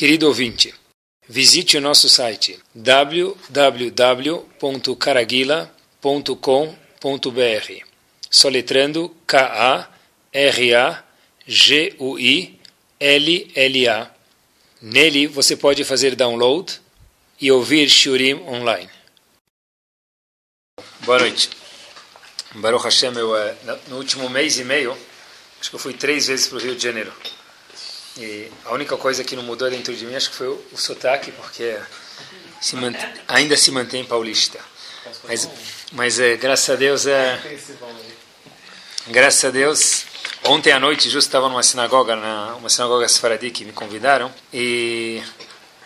Querido ouvinte, visite o nosso site www.caraguila.com.br soletrando K-A-R-A-G-U-I-L-L-A. Nele você pode fazer download e ouvir Shurim online. Boa noite. Baruch Hashem, eu, eh, no último mês e meio, acho que eu fui três vezes para o Rio de Janeiro. E a única coisa que não mudou dentro de mim, acho que foi o, o sotaque, porque se ainda se mantém paulista. Mas, mas é, graças a Deus, é, graças a Deus, ontem à noite justo estava numa sinagoga, na, uma sinagoga Sfaradi que me convidaram, e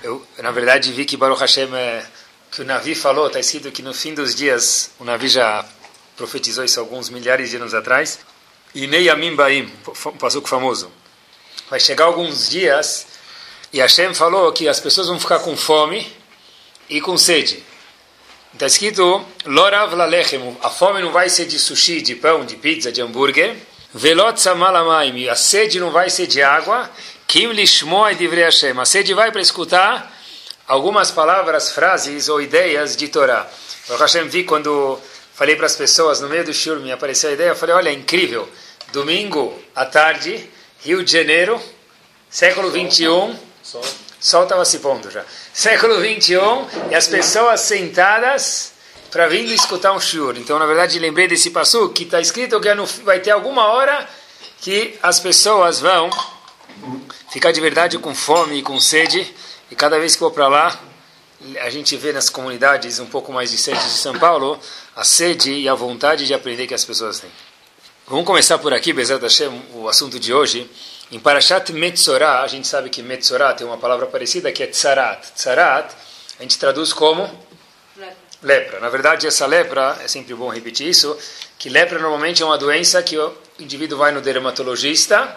eu, na verdade, vi que Baruch Hashem, é, que o Navi falou, está escrito que no fim dos dias, o Navi já profetizou isso alguns milhares de anos atrás, e Neyamim Baim, com famoso vai chegar alguns dias e Hashem falou que as pessoas vão ficar com fome e com sede. Está escrito, Lorav a fome não vai ser de sushi, de pão, de pizza, de hambúrguer. Velot samalamaim, a sede não vai ser de água. Kim lishmoa divrei Hashem, a sede vai para escutar algumas palavras, frases ou ideias de Torá. O Hashem vi quando falei para as pessoas, no meio do shur, me apareceu a ideia, eu falei, olha, é incrível, domingo à tarde Rio de Janeiro, século 21. Sol estava se pondo já. Século 21 e as pessoas sentadas para vir escutar um shiur. Então, na verdade, lembrei desse passo que está escrito que vai ter alguma hora que as pessoas vão ficar de verdade com fome e com sede. E cada vez que vou para lá, a gente vê nas comunidades um pouco mais distantes de São Paulo a sede e a vontade de aprender que as pessoas têm. Vamos começar por aqui, Bezat Hashem, o assunto de hoje. Em Parashat Metzorah, a gente sabe que Metzorah tem uma palavra parecida que é Tzarat. Tzarat, a gente traduz como? Lepra. lepra. Na verdade, essa lepra, é sempre bom repetir isso, que lepra normalmente é uma doença que o indivíduo vai no dermatologista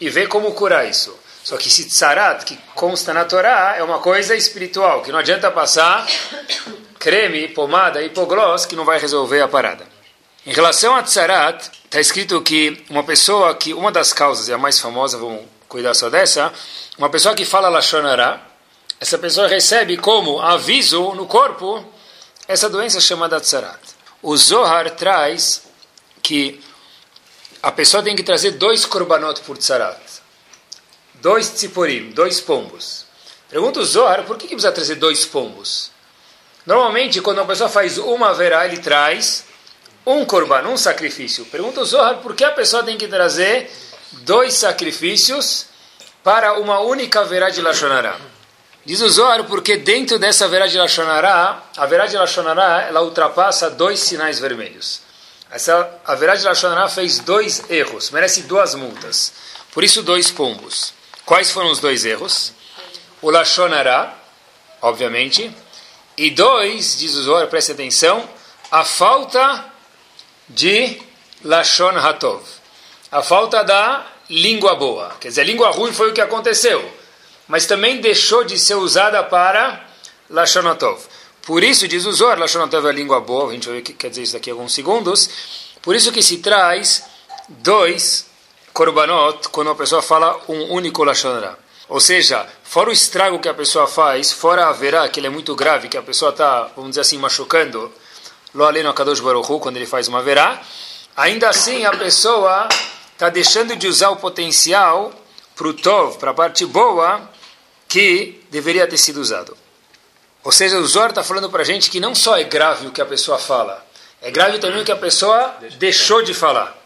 e vê como curar isso. Só que esse tzarat, que consta na Torá, é uma coisa espiritual, que não adianta passar creme, pomada, hipogloss, que não vai resolver a parada. Em relação a tzarat, está escrito que uma pessoa que, uma das causas, e a mais famosa, vamos cuidar só dessa, uma pessoa que fala Lashonara, essa pessoa recebe como aviso no corpo essa doença chamada tzarat. O Zohar traz que a pessoa tem que trazer dois korbanot por tzarat. Dois tziporim, dois pombos. Pergunta o Zohar, por que, que precisa trazer dois pombos? Normalmente, quando uma pessoa faz uma verá, ele traz um korban, um sacrifício. Pergunta o Zohar por que a pessoa tem que trazer dois sacrifícios para uma única verá de Lashonará. Diz o Zohar porque dentro dessa verá de Lashonará, a verá de Lashonará, ela ultrapassa dois sinais vermelhos. Essa, a verá de Lashonará fez dois erros, merece duas multas. Por isso, dois pombos. Quais foram os dois erros? O Lashonará, obviamente, e dois, diz o Zohar, preste atenção, a falta de Lashon Hatov. A falta da língua boa. Quer dizer, a língua ruim foi o que aconteceu. Mas também deixou de ser usada para Lashon Hatov. Por isso, diz o Zohar, Lashon Hatov é a língua boa. A gente vai ver o que quer dizer isso daqui a alguns segundos. Por isso que se traz dois korbanot quando a pessoa fala um único Lashon Ou seja, fora o estrago que a pessoa faz, fora a verá, que ele é muito grave, que a pessoa está, vamos dizer assim, machucando Lo aleno Kadosh Baruchu, quando ele faz uma verá, ainda assim a pessoa está deixando de usar o potencial para o Tov, para a parte boa, que deveria ter sido usado. Ou seja, o Zor está falando para a gente que não só é grave o que a pessoa fala, é grave também o que a pessoa deixou de falar.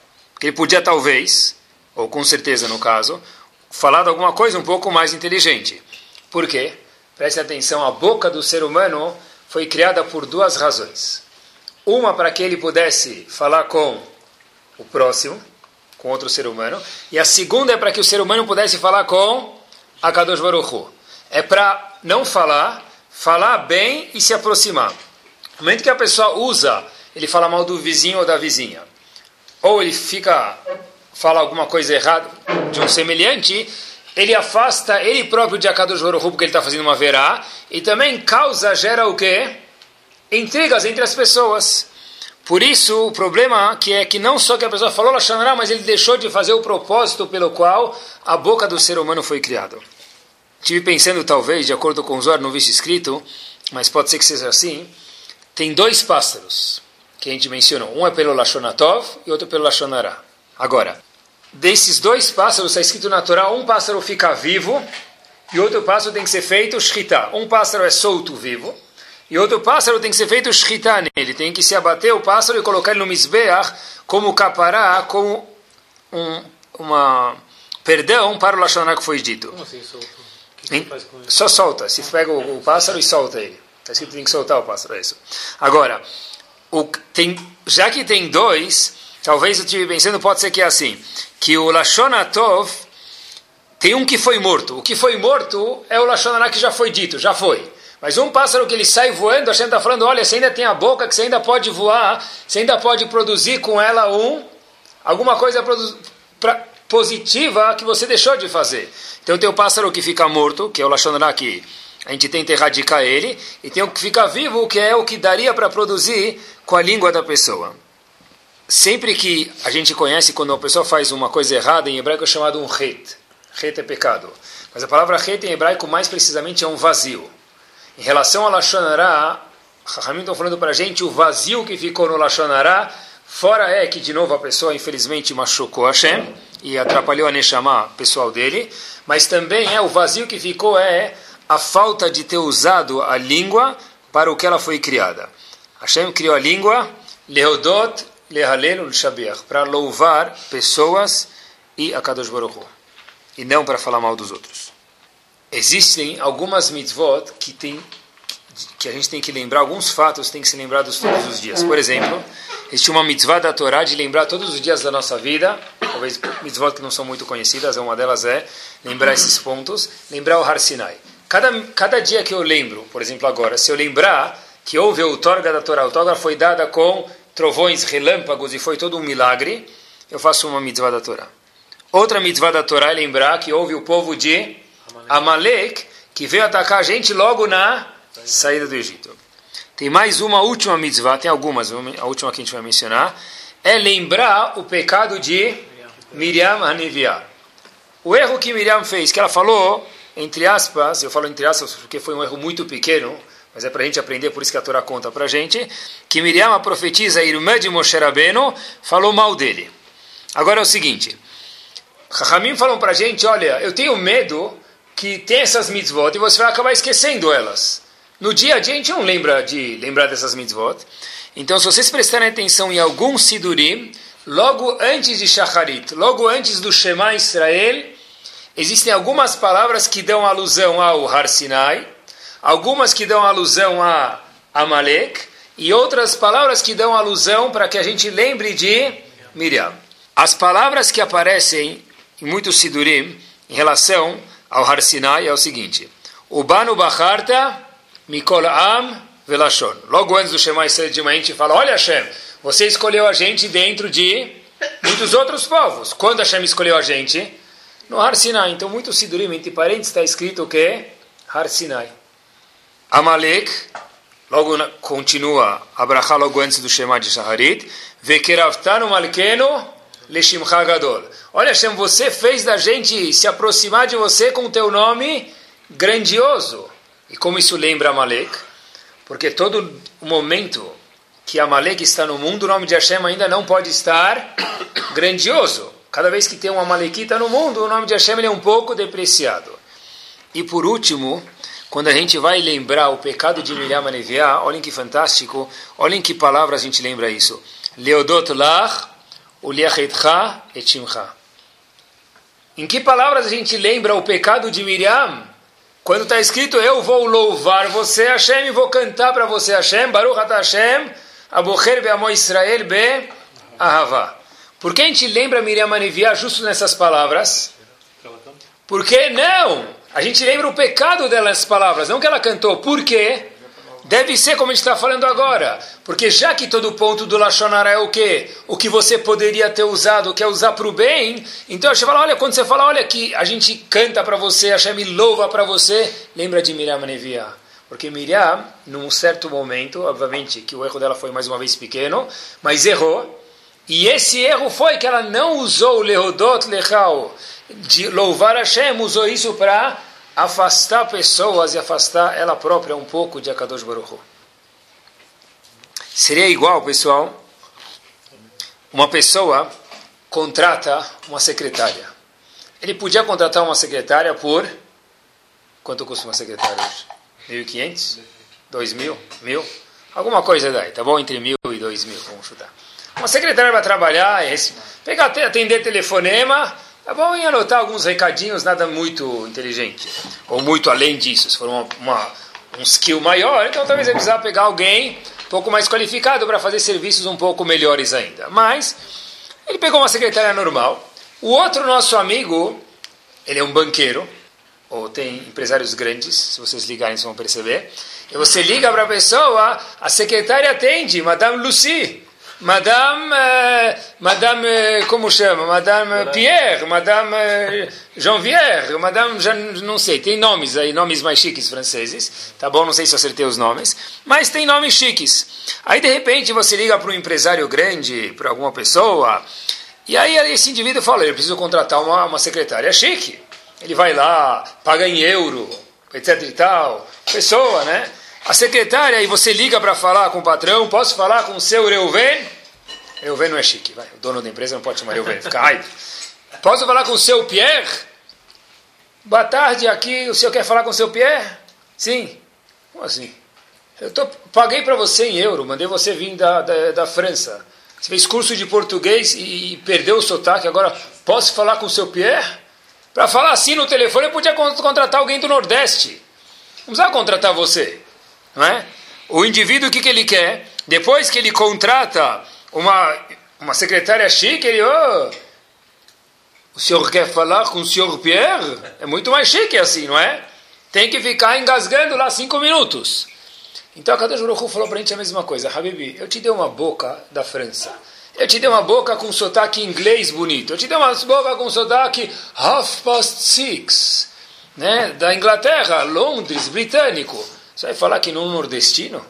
Que ele podia talvez, ou com certeza no caso, falar de alguma coisa um pouco mais inteligente. Por quê? Preste atenção, a boca do ser humano foi criada por duas razões. Uma para que ele pudesse falar com o próximo, com outro ser humano, e a segunda é para que o ser humano pudesse falar com a Kadosh Baruch Hu. É para não falar, falar bem e se aproximar. No momento que a pessoa usa, ele fala mal do vizinho ou da vizinha, ou ele fica fala alguma coisa errada de um semelhante, ele afasta ele próprio de Akadosh Baruch Hu porque ele está fazendo uma verá, e também causa, gera o quê? Intrigas entre as pessoas. Por isso, o problema que é que não só que a pessoa falou Lashonará, mas ele deixou de fazer o propósito pelo qual a boca do ser humano foi criada. Tive pensando, talvez, de acordo com o Zohar, não vi escrito, mas pode ser que seja assim. Tem dois pássaros que a gente mencionou. Um é pelo Lashonatov e outro pelo Lashonará. Agora, desses dois pássaros, está escrito natural, um pássaro fica vivo e outro pássaro tem que ser feito shritá. Um pássaro é solto vivo e outro pássaro tem que ser feito shritá nele. Tem que se abater o pássaro e colocar ele no misbeach como capará, como um, uma perdão para o Lashonará que foi dito. Como assim, solto? O que Hein? que faz com ele? Só solta. Se pega o, o pássaro e solta ele. Está escrito que tem que soltar o pássaro, é isso. Agora, o, tem, já que tem dois, talvez eu estive pensando, pode ser que é assim, que o Lashonatov tem um que foi morto. O que foi morto é o Lashonará que já foi dito, já foi. Mas um pássaro que ele sai voando, a gente está falando, olha, você ainda tem a boca, que você ainda pode voar, você ainda pode produzir com ela um, alguma coisa pra- positiva que você deixou de fazer. Então tem o pássaro que fica morto, que é o Lashonará que a gente tenta erradicar ele, e tem o que fica vivo, que é o que daria para produzir com a língua da pessoa. Sempre que a gente conhece quando uma pessoa faz uma coisa errada, em hebraico é chamado um het. Het é pecado. Mas a palavra het em hebraico mais precisamente é um vazio. Em relação a Lashonará, Rahamim estão falando para a gente o vazio que ficou no Lashonará, fora é que de novo a pessoa infelizmente machucou Hashem e atrapalhou a Neshama pessoal dele, mas também é o vazio que ficou é a falta de ter usado a língua para o que ela foi criada. Hashem criou a língua, Lehodot, Lehalel, Shabiach, para louvar pessoas e a Kadosh Baruch e não para falar mal dos outros. Existem algumas mitzvot que, tem, que a gente tem que lembrar, alguns fatos tem que ser lembrados todos os dias. Por exemplo, existe uma mitzvah da Torá de lembrar todos os dias da nossa vida, talvez mitzvot que não são muito conhecidas, uma delas é lembrar esses pontos, lembrar o Har Sinai. Cada, cada dia que eu lembro, por exemplo agora, se eu lembrar que houve a outorga da Torá, a outorga foi dada com trovões, relâmpagos e foi todo um milagre, eu faço uma mitzvah da Torá. Outra mitzvah da Torá é lembrar que houve o povo de Amalek, que veio atacar a gente logo na saída do Egito. Tem mais uma última mitzvah, tem algumas, a última que a gente vai mencionar, é lembrar o pecado de Miriam Haniviah. O erro que Miriam fez, que ela falou, entre aspas, eu falo entre aspas porque foi um erro muito pequeno, mas é para a gente aprender, por isso que a Torá conta para a gente, que Miriam, a profetisa, irmã de Moshe Rabbeinu, falou mal dele. Agora é o seguinte, Chachamim falam para a gente, olha, eu tenho medo que tem essas mitzvot e você vai acabar esquecendo elas. No dia a dia a gente não lembra de lembrar dessas mitzvot. Então, se vocês prestarem atenção em algum sidurim, logo antes de Shacharit, logo antes do Shema Israel, existem algumas palavras que dão alusão ao Har Sinai, algumas que dão alusão a Amalek, e outras palavras que dão alusão para que a gente lembre de Miriam. As palavras que aparecem em muitos sidurim em relação ao Har Sinai é o seguinte: Ubanu Bacharta Mikol Am Velashon. Logo antes do Shema Israel de manhã, a gente fala: Olha, Hashem, você escolheu a gente dentro de muitos outros povos. Quando Hashem escolheu a gente? No Har Sinai. Então, muitos sidurim, entre parênteses, está escrito o que? Har Sinai. Amalek, logo na, continua, Abraha logo antes do Shema de Shaharit, Vekeravtanu Malkeno Leshimcha Gadol. Olha, Hashem, você fez da gente se aproximar de você com o teu nome grandioso. E como isso lembra Amalek? Porque todo momento que Amalek está no mundo, o nome de Hashem ainda não pode estar grandioso. Cada vez que tem um Amalekita no mundo, o nome de Hashem é um pouco depreciado. E por último, quando a gente vai lembrar o pecado de Miriam Aneviá, olhem que fantástico, olhem que palavras a gente lembra isso. Leodot lach, uliachetcha et shimcha. Em que palavras a gente lembra o pecado de Miriam? Quando está escrito, eu vou louvar você, Hashem, e vou cantar para você, Hashem, Baruch Ata Hashem, Abocher Be'amo Israel Be Ahava. Por que a gente lembra Miriam Aneviá justo nessas palavras? Por que não? A gente lembra o pecado dela nessas palavras, não que ela cantou. Por quê? Deve ser como a gente está falando agora. Porque já que todo ponto do Lashonara é o quê? O que você poderia ter usado, quer usar para o bem, então a gente fala, olha, quando você fala, olha que a gente canta para você, a Hashem louva para você, lembra de Miriam Neviah. Porque Miriam, num certo momento, obviamente que o erro dela foi mais uma vez pequeno, mas errou. E esse erro foi que ela não usou o Lehodot Lechal, de louvar Hashem, usou isso para afastar pessoas e afastar ela própria um pouco de Akadosh Baruch Hu. Seria igual, pessoal, uma pessoa contrata uma secretária. Ele podia contratar uma secretária por... Quanto custa uma secretária hoje? 1.500? 2.000? 1.000? Alguma coisa daí, tá bom? Entre 1.000 e 2.000, vamos chutar. Uma secretária vai trabalhar, é pegar, atender telefonema, tá bom? E anotar alguns recadinhos, nada muito inteligente. Ou muito além disso, se for uma, uma um skill maior, então talvez ele precisar pegar alguém um pouco mais qualificado para fazer serviços um pouco melhores ainda. Mas ele pegou uma secretária normal. O outro nosso amigo, ele é um banqueiro, ou tem empresários grandes, se vocês ligarem vocês vão perceber. E você liga para a pessoa, a secretária atende, Madame Lucie. Madame, uh, Madame, eh, como chama? Madame Pierre, Madame eh, Janvier, Madame, já não sei, tem nomes aí, nomes mais chiques franceses, tá bom? Não sei se eu acertei os nomes, mas tem nomes chiques. Aí de repente você liga para um empresário grande, para alguma pessoa, e aí esse indivíduo fala: eu preciso contratar uma, uma secretária chique. Ele vai lá, paga em euro, etc e tal, pessoa, né? A secretária, e você liga para falar com o patrão, posso falar com o seu Reuven? Reuven não é chique, vai. O dono da empresa não pode chamar Reuven, fica raiva. Posso falar com o seu Pierre? Boa tarde, aqui o senhor quer falar com o seu Pierre? Sim. Como assim? Eu tô, paguei para você em euro, mandei você vir da, da, da França. Você fez curso de português e, e perdeu o sotaque, agora posso falar com o seu Pierre? Para falar assim no telefone, eu podia contratar alguém do Nordeste. Não precisava contratar você. Não é? O indivíduo, o que, que ele quer? Depois que ele contrata uma, uma secretária chique, ele, oh, o senhor quer falar com o senhor Pierre? É muito mais chique assim, não é? Tem que ficar engasgando lá cinco minutos. Então a Kadosh Baruch falou para a gente a mesma coisa. Habibi, eu te dei uma boca da França. Eu te dei uma boca com sotaque inglês bonito. Eu te dei uma boca com sotaque half past six. Né? Da Inglaterra, Londres, britânico. Você vai falar que não nordestino?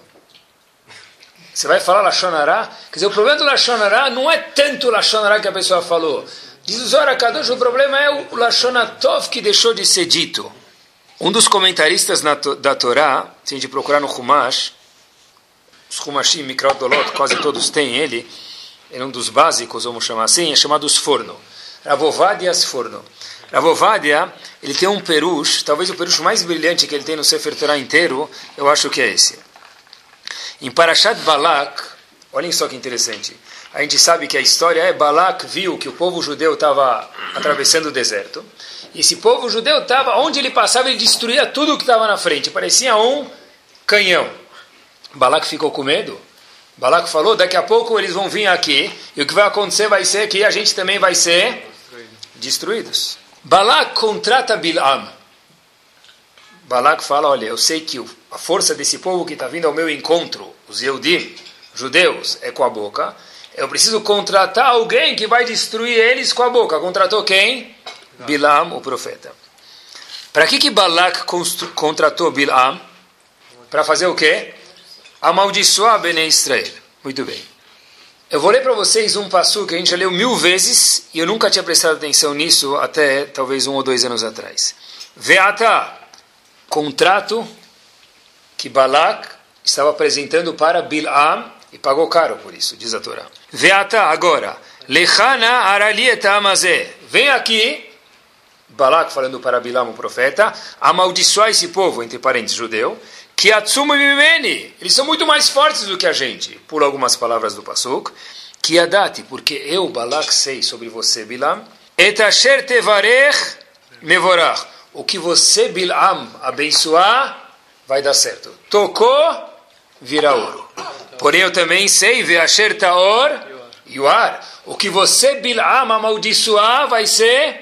Você vai falar Lachonará? Quer dizer, o problema do Lachonará não é tanto o Lachonará que a pessoa falou. Diz o Zohar Kadosh, o problema é o Lachonatov que deixou de ser dito. Um dos comentaristas da Torá, se a gente procurar no Humash, os Humashim, Mikraot quase todos têm ele, é um dos básicos, vamos chamar assim, é chamado Sforno. Ravovadias Forno. Ravovadia, ele tem um perush, talvez o perush mais brilhante que ele tem no Sefer Torah inteiro, eu acho que é esse. Em Parashat Balak, olhem só que interessante, a gente sabe que a história é Balak viu que o povo judeu estava atravessando o deserto, e esse povo judeu estava, onde ele passava, ele destruía tudo que estava na frente, parecia um canhão. Balak ficou com medo, Balak falou, daqui a pouco eles vão vir aqui, e o que vai acontecer vai ser que a gente também vai ser destruídos. Balak contrata Bilam. Balak fala, olha, eu sei que a força desse povo que está vindo ao meu encontro, os Yehudim, judeus, é com a boca. Eu preciso contratar alguém que vai destruir eles com a boca. Contratou quem? Bilam, o profeta. Para que, que Balak contratou Bilam? Para fazer o quê? Amaldiçoar Bene Israel. Muito bem. Eu vou ler para vocês um passo que a gente já leu mil vezes e eu nunca tinha prestado atenção nisso até talvez um ou dois anos atrás. Veata, contrato que Balak estava apresentando para Bilam e pagou caro por isso, diz a Torá. Veata, agora, Lechana aralieta amazé. Vem aqui, Balak falando para Bilam, o profeta, amaldiçoar esse povo, entre parênteses, judeu, que Atsumu Mimeni, eles são muito mais fortes do que a gente, por algumas palavras do Pasuk, que Adati, porque eu, Balak, sei sobre você, Bilam, et asher tevarech mevorach, o que você, Bilam, abençoar, vai dar certo. Tocou, vira ouro. Porém, eu também sei, ve asher taor, yuar, o que você, Bilam, amaldiçoar, vai ser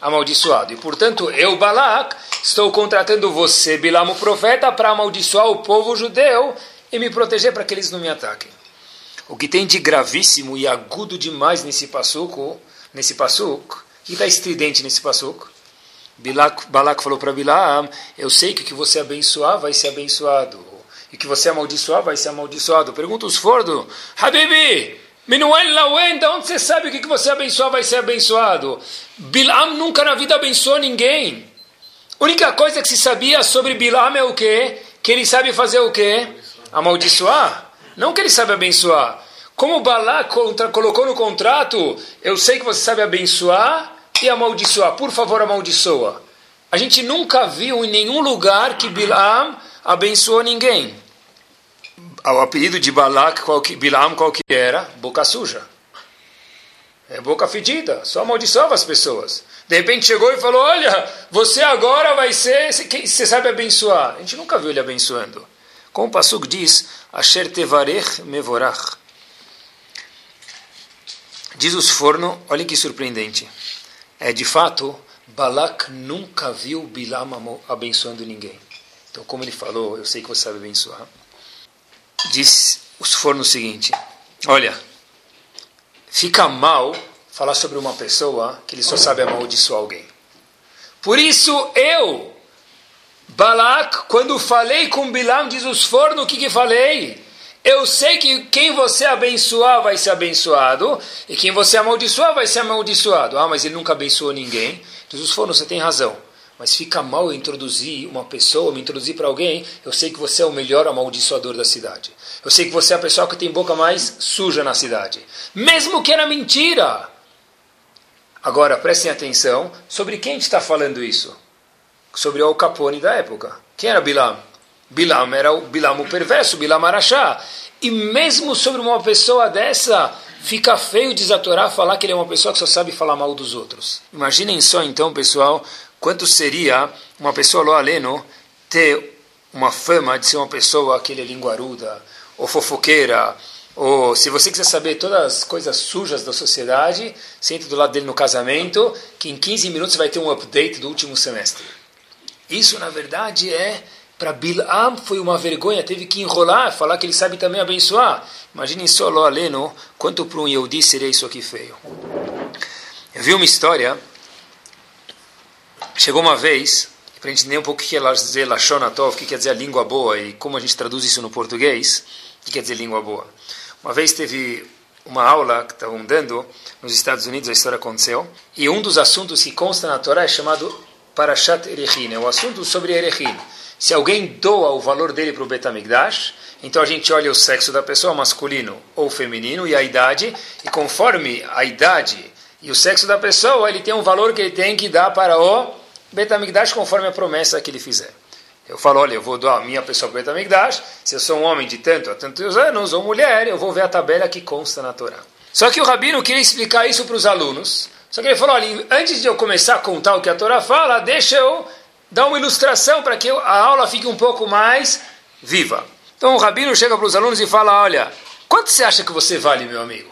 amaldiçoado. E, portanto, eu, Balak, estou contratando você, Bilam, o profeta, para amaldiçoar o povo judeu e me proteger para que eles não me ataquem. O que tem de gravíssimo e agudo demais nesse passuco, nesse passuco, que está estridente nesse passuco, Balak, Balak falou para Bilam, eu sei que o que você abençoar vai ser abençoado, e que você amaldiçoar vai ser amaldiçoado. Pergunta os fordo, Habibi, Menuel Lawen, de onde você sabe o que você abençoar vai ser abençoado? Bilam nunca na vida abençoou ninguém. A única coisa que se sabia sobre Bilam é o quê? Que ele sabe fazer o quê? Amaldiçoar. Não que ele sabe abençoar. Como Balak colocou no contrato, eu sei que você sabe abençoar e amaldiçoar. Por favor, amaldiçoa. A gente nunca viu em nenhum lugar que Bilam abençoou ninguém. O apelido de Balak, qual que, Bilam, qual que era? Boca suja. É boca fedida, só amaldiçoava as pessoas. De repente chegou e falou: Olha, você agora vai ser. Você sabe abençoar. A gente nunca viu ele abençoando. Como o Passuk diz: Asher tevarech mevorach. Diz os forno, olhem que surpreendente. É de fato, Balak nunca viu Bilam abençoando ninguém. Então, como ele falou, eu sei que você sabe abençoar. Diz os forno o seguinte: Olha, fica mal falar sobre uma pessoa que ele só sabe amaldiçoar alguém. Por isso eu, Balak, quando falei com Bilam, diz os fornos, o que, que falei? Eu sei que quem você abençoar vai ser abençoado, e quem você amaldiçoar vai ser amaldiçoado. Ah, mas ele nunca abençoou ninguém. Diz os fornos, você tem razão. Mas fica mal eu introduzir uma pessoa, me introduzir para alguém, eu sei que você é o melhor amaldiçoador da cidade. Eu sei que você é a pessoa que tem boca mais suja na cidade. Mesmo que era mentira. Agora, prestem atenção, sobre quem está falando isso? Sobre o Capone da época. Quem era Bilam? Bilam era o Bilam o perverso, Bilam Arachá. E mesmo sobre uma pessoa dessa, fica feio desatorar falar que ele é uma pessoa que só sabe falar mal dos outros. Imaginem só então, pessoal, quanto seria uma pessoa lo aleno ter uma fama de ser uma pessoa que ele é linguaruda, ou fofoqueira, ou se você quiser saber todas as coisas sujas da sociedade, sente do lado dele no casamento, que em 15 minutos vai ter um update do último semestre. Isso, na verdade, é para Bilam foi uma vergonha, teve que enrolar, falar que ele sabe também abençoar. Imaginem só, lo aleno, quanto para um Yehudi seria isso aqui feio. Eu vi uma história, chegou uma vez, para a gente entender um pouco o que quer dizer Lashonatov, o que quer dizer a língua boa e como a gente traduz isso no português, o que quer dizer língua boa. Uma vez teve uma aula que estavam dando nos Estados Unidos, a história aconteceu, e um dos assuntos que consta na Torá é chamado Parashat Erechin, é o assunto sobre Erechin. Se alguém doa o valor dele para o Betamigdash, então a gente olha o sexo da pessoa, masculino ou feminino, e a idade, e conforme a idade e o sexo da pessoa, ele tem um valor que ele tem que dar para o Betamigdash conforme a promessa que ele fizer. Eu falo, olha, eu vou doar a minha pessoa para o Betamigdash, se eu sou um homem de tanto a tantos anos, ou mulher, eu vou ver a tabela que consta na Torá. Só que o Rabino queria explicar isso para os alunos, só que ele falou, olha, antes de eu começar a contar o que a Torá fala, deixa eu dar uma ilustração para que a aula fique um pouco mais viva. Então o Rabino chega para os alunos e fala, olha, quanto você acha que você vale, meu amigo?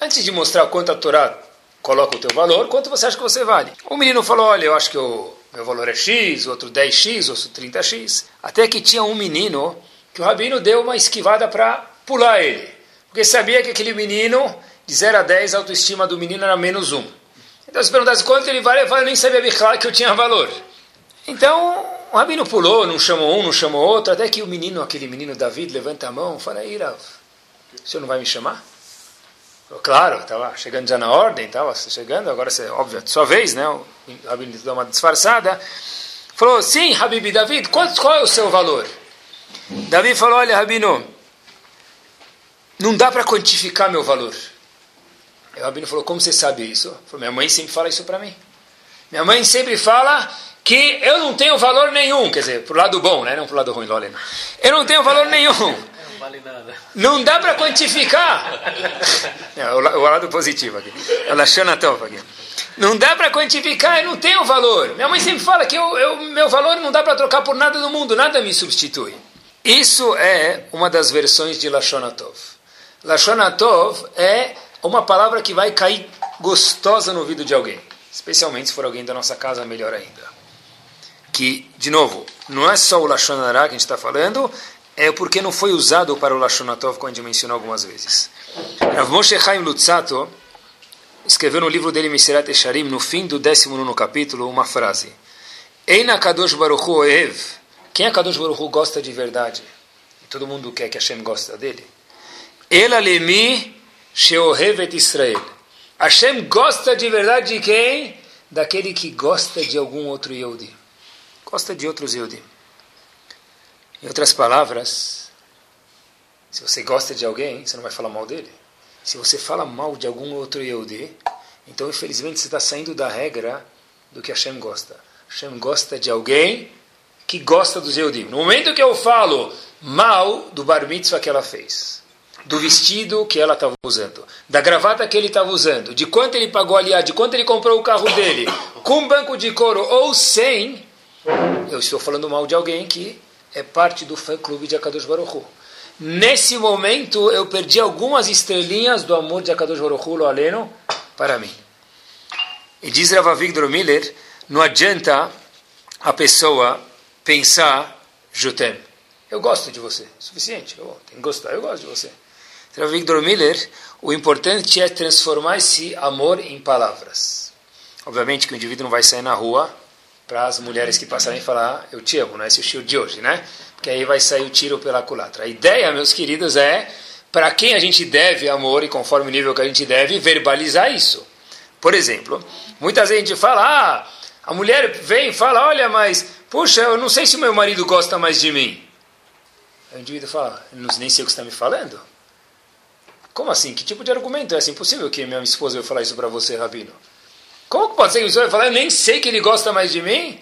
Antes de mostrar quanto a Torá coloca o teu valor, quanto você acha que você vale? O menino falou, olha, eu acho que eu meu valor é X, outro 10X, outro 30X. Até que tinha um menino que o rabino deu uma esquivada para pular ele. Porque sabia que aquele menino, de 0 a 10, a autoestima do menino era menos 1. Então se perguntasse quanto ele vale, eu nem sabia que eu tinha valor. Então o rabino pulou, não chamou um, não chamou outro, até que o menino, aquele menino David, levanta a mão e fala, Irav, o senhor não vai me chamar? Claro, estava chegando já na ordem, estava chegando, agora, é óbvio, sua vez, né? O Rabino deu uma disfarçada. Falou, sim, Habib David, qual é o seu valor? Davi falou, olha, Rabino, não dá para quantificar meu valor. E o Rabino falou, como você sabe isso? Falou, minha mãe sempre fala isso para mim. Minha mãe sempre fala que eu não tenho valor nenhum, quer dizer, pro lado bom, né? Não pro lado ruim, Lolena. Eu não tenho valor nenhum vale nada. Não dá para quantificar. É, o, lado positivo aqui. Lashonatov aqui. Não dá para quantificar, eu não tenho valor. Minha mãe sempre fala que eu, eu meu valor não dá para trocar por nada no mundo, nada me substitui. Isso é uma das versões de Lashonatov. Lashonatov é uma palavra que vai cair gostosa no ouvido de alguém. Especialmente se for alguém da nossa casa, melhor ainda. Que, de novo, não é só o Lashonará que a gente está falando, é porque não foi usado para o Lashonatov, como a gente mencionou algumas vezes. Rav Moshe Chaim Lutzato escreveu no livro dele Mesirat Esharim, no fim do 19 capítulo, uma frase. Eina Kadosh Baruch Oev. Quem é Kadosh Baruch gosta de verdade? Todo mundo quer que Hashem gosta dele. Ela lemi sheohevet Israel. Hashem gosta de verdade de quem? Daquele que gosta de algum outro Yehudi. gosta de outros Yehudim. Em outras palavras, se você gosta de alguém, você não vai falar mal dele. Se você fala mal de algum outro Yehudi, então infelizmente você está saindo da regra do que Hashem gosta. Hashem gosta de alguém que gosta dos Yehudim. No momento que eu falo mal do bar mitzvah que ela fez, do vestido que ela estava usando, da gravata que ele estava usando, de quanto ele pagou ali, de quanto ele comprou o carro dele, com banco de couro ou sem, eu estou falando mal de alguém que é parte do fã-clube de Akadosh Baruch Hu. Nesse momento, eu perdi algumas estrelinhas do amor de Akadosh Baruch Hu, Aleno, para mim. E diz Rav Victor Miller, não adianta a pessoa pensar, Jutem, eu gosto de você, suficiente, eu tenho que gostar, eu gosto de você. Rav Victor Miller, o importante é transformar esse amor em palavras. Obviamente que o indivíduo não vai sair na rua para as mulheres que passarem falar, eu te amo, não é esse o estilo de hoje, né? Porque aí vai sair o tiro pela culatra. A ideia, meus queridos, é para quem a gente deve amor e conforme o nível que a gente deve, verbalizar isso. Por exemplo, muitas vezes a gente fala, ah, a mulher vem e fala, olha, mas, puxa, eu não sei se meu marido gosta mais de mim. O indivíduo fala, não, nem sei o que está me falando. Como assim? Que tipo de argumento é esse? Impossível que minha esposa vai falar isso para você, Rabino. Como que pode ser que você vai falar, eu nem sei que ele gosta mais de mim?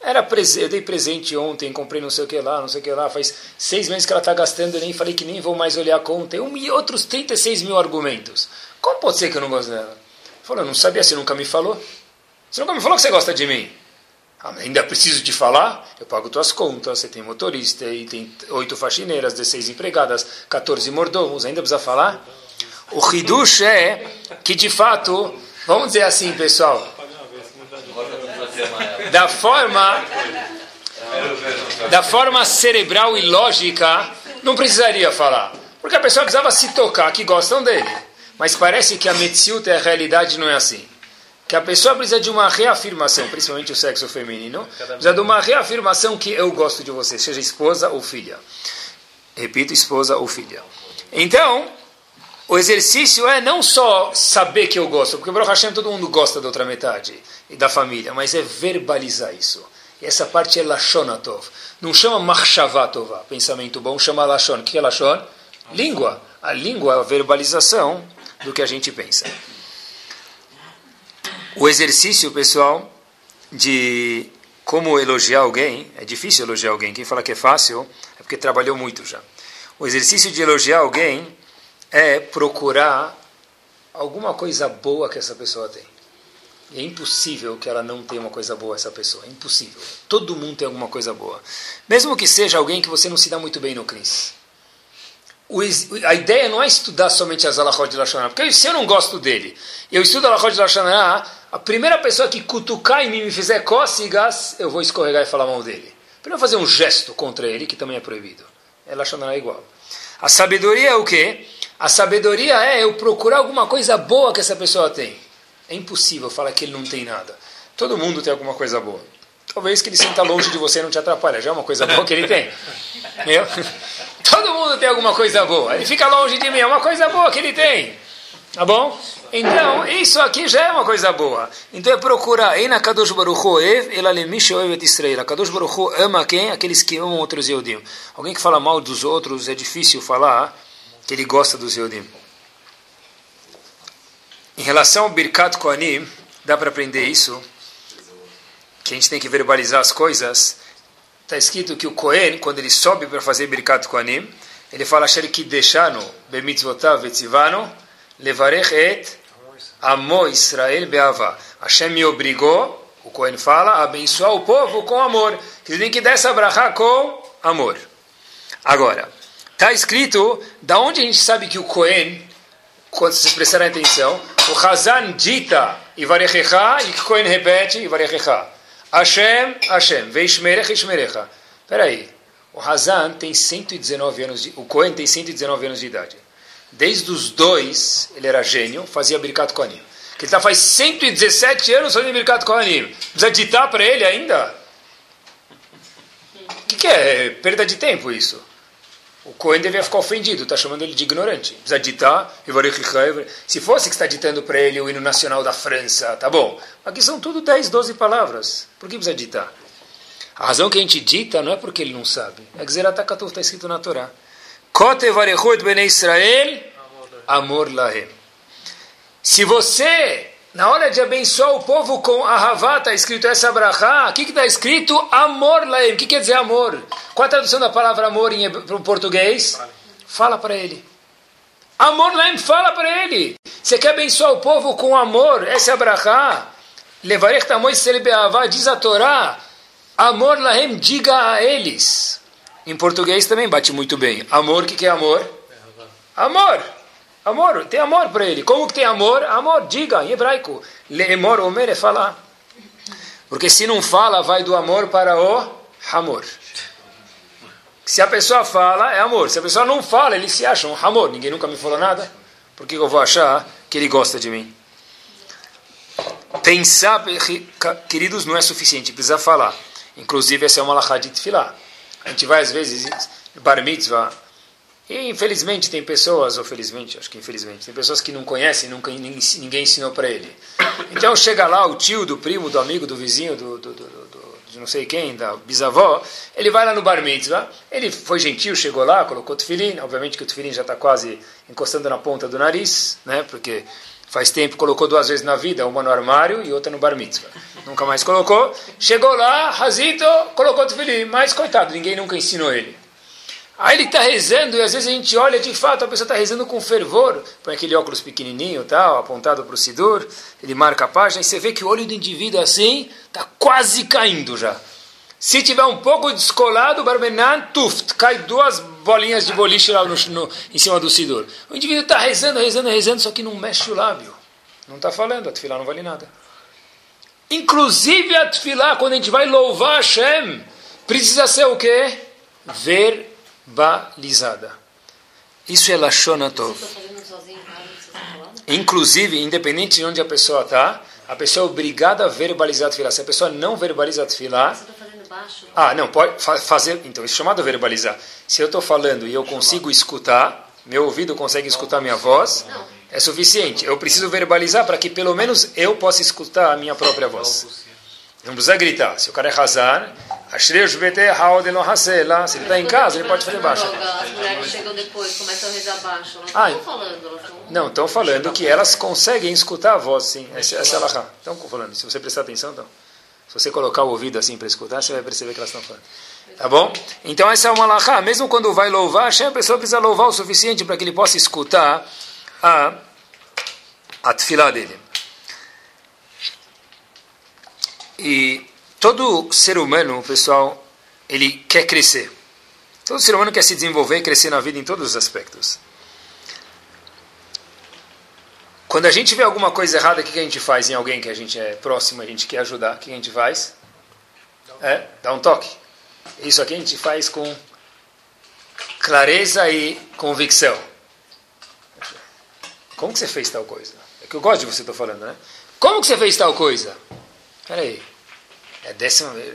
Era eu dei presente ontem, comprei não sei o que lá, não sei o que lá, faz seis meses que ela está gastando, eu nem falei que nem vou mais olhar a conta. Um, e outros 36 mil argumentos. Como pode ser que eu não gosto dela? Falou, eu não sabia, você nunca me falou. Você nunca me falou que você gosta de mim. Ah, ainda preciso te falar? Eu pago tuas contas, você tem motorista, e tem oito faxineiras, 16 empregadas, 14 mordomos, ainda precisa falar? O Hidush é que, de fato, Vamos dizer assim, pessoal. Da forma, da forma cerebral e lógica, não precisaria falar. Porque a pessoa precisava se tocar que gostam dele. Mas parece que a Metziut, a realidade, não é assim. Que a pessoa precisa de uma reafirmação, principalmente o sexo feminino, precisa de uma reafirmação que eu gosto de você, seja esposa ou filha. Repito, esposa ou filha. Então, o exercício é não só saber que eu gosto, porque Baruch Hashem todo mundo gosta da outra metade e da família, mas é verbalizar isso. E essa parte é Lashonatov. Não chama Machshavatova, pensamento bom, chama Lashon. O que é Lashon? Língua. A língua é a verbalização do que a gente pensa. O exercício, pessoal, de como elogiar alguém, é difícil elogiar alguém. Quem fala que é fácil é porque trabalhou muito já. O exercício de elogiar alguém é procurar alguma coisa boa que essa pessoa tem. É impossível que ela não tenha uma coisa boa, essa pessoa. É impossível. Todo mundo tem alguma coisa boa. Mesmo que seja alguém que você não se dá muito bem no CRIS. A ideia não é estudar somente as alahot de Lashonará. Porque se eu não gosto dele, eu estudo alahot de Lashonará, a primeira pessoa que cutucar em mim e me fizer cócegas, eu vou escorregar e falar mal dele. Primeiro fazer um gesto contra ele, que também é proibido. É Lashonará igual. A sabedoria é o quê? A sabedoria é eu procurar alguma coisa boa que essa pessoa tem. É impossível falar que ele não tem nada. Todo mundo tem alguma coisa boa. Talvez que ele senta longe de você não te atrapalha. Já é uma coisa boa que ele tem. Meu? Todo mundo tem alguma coisa boa. Ele fica longe de mim. É uma coisa boa que ele tem. Tá bom? Então, isso aqui já é uma coisa boa. Então é procurar. Kadosh Baruch ama quem? Aqueles que amam outros Yehudim. Alguém que fala mal dos outros é difícil falar que ele gosta dos Yodim. Em relação ao Birkat Kohanim, dá para aprender isso, que a gente tem que verbalizar as coisas. Está escrito que o Kohen, quando ele sobe para fazer Birkat Kohanim, ele fala, Asher Kideshanu, Bemitzvotav Etzivano, Levarech et Amo Israel Beava. Hashem me obrigou, o Kohen fala, a abençoar o povo com amor. Que tem que dar essa brachá com amor. Agora, Está escrito, da onde a gente sabe que o Cohen, quando vocês prestarem atenção, o Hazan dita Ivarechecha e o Cohen repete Ivarechecha. Hashem, Hashem, Veishmerech, Ishmerecha. Peraí, o Hazan tem 119 anos de, o Cohen tem 119 anos de idade. Desde os dois, ele era gênio, fazia Birkat Kohanim. Que ele está faz 117 anos fazendo Birkat Kohanim. Precisa ditar para ele ainda? O que, que é? Perda de tempo isso. O Cohen devia ficar ofendido, está chamando ele de ignorante. Precisa ditar, se fosse que está ditando para ele o hino nacional da França, tá bom. Aqui são tudo 10, 12 palavras. Por que precisa ditar? A razão que a gente dita não é porque ele não sabe. É que Zeratakatuf está escrito na Torá. Kote varechut bnei Israel, amor lahem. Se você, na hora de abençoar o povo com Ahavá, está escrito essa brachá, o que está escrito? Amor lahem. O que quer dizer amor? Qual a tradução da palavra amor em português? Fala para ele. Amor lahem, fala para ele. Você quer abençoar o povo com amor? Essa é a brachá. Levarech tamoy selbeavá, diz a Torá. Amor lahem, diga a eles. Em português também bate muito bem. Amor, o que, que é amor? Amor. Amor, tem amor para ele. Como que tem amor? Amor, diga em hebraico. Leemor, omer é falar. Porque se não fala, vai do amor para o amor. Se a pessoa fala, é amor. Se a pessoa não fala, ele se acha um amor. Ninguém nunca me falou nada. Por que eu vou achar que ele gosta de mim? Pensar, queridos, não é suficiente. Precisa falar. Inclusive, essa é uma lahá de tefilá. A gente vai, às vezes, bar mitzvah, e infelizmente tem pessoas, ou felizmente, acho que infelizmente, tem pessoas que não conhecem, nunca ninguém ensinou para ele. Então chega lá o tio, do primo, do amigo, do vizinho, do, do, do, do de não sei quem, da bisavó, ele vai lá no bar mitzvah, ele foi gentil, chegou lá, colocou o tefilim, obviamente que o tefilim já está quase encostando na ponta do nariz, né, porque faz tempo colocou duas vezes na vida, uma no armário e outra no bar mitzvah. Nunca mais colocou. Chegou lá, Razito, colocou o tefilim, mas coitado, ninguém nunca ensinou ele. Aí ele está rezando e às vezes a gente olha de fato, a pessoa está rezando com fervor, põe aquele óculos pequenininho tal, apontado para o Sidur, ele marca a página e você vê que o olho do indivíduo assim está quase caindo já. Se tiver um pouco descolado, o barbenan, tuft, cai duas bolinhas de boliche lá no, no, em cima do Sidur. O indivíduo está rezando, rezando, rezando, só que não mexe o lábio. Não está falando, a tefilá não vale nada. Inclusive a tefilá, quando a gente vai louvar Hashem, precisa ser o quê? Ver balizada. Isso é Lashon Tov. Inclusive, independente de onde a pessoa está, a pessoa é obrigada a verbalizar a tefilá. Se a pessoa não verbaliza a tefilá... Ah, não, pode fazer... Então, isso é chamado verbalizar. Se eu estou falando e eu consigo escutar, meu ouvido consegue escutar minha voz, é suficiente. Eu preciso verbalizar para que pelo menos eu possa escutar a minha própria voz. Não precisa gritar. Se o cara é razar, se ele está em casa, ele pode fazer baixo. As mulheres chegam depois, começam a rezar baixo. Elas ah, estão falando. Não, estão falando que elas conseguem escutar a voz, sim. Essa, essa é a lahá. Estão falando. Se você prestar atenção, então. Se você colocar o ouvido assim para escutar, você vai perceber que elas estão falando. Tá bom? Então essa é uma lahá. Mesmo quando vai louvar, a pessoa precisa louvar o suficiente para que ele possa escutar a, a tefilá dele. E todo ser humano, pessoal, ele quer crescer. Todo ser humano quer se desenvolver e crescer na vida em todos os aspectos. Quando a gente vê alguma coisa errada, o que a gente faz em alguém que a gente é próximo, a gente quer ajudar? O que a gente faz? É, dá um toque. Isso aqui a gente faz com clareza e convicção. Como que você fez tal coisa? É que eu gosto de você estar falando, né? Como que você fez tal coisa? Peraí. É décima vez.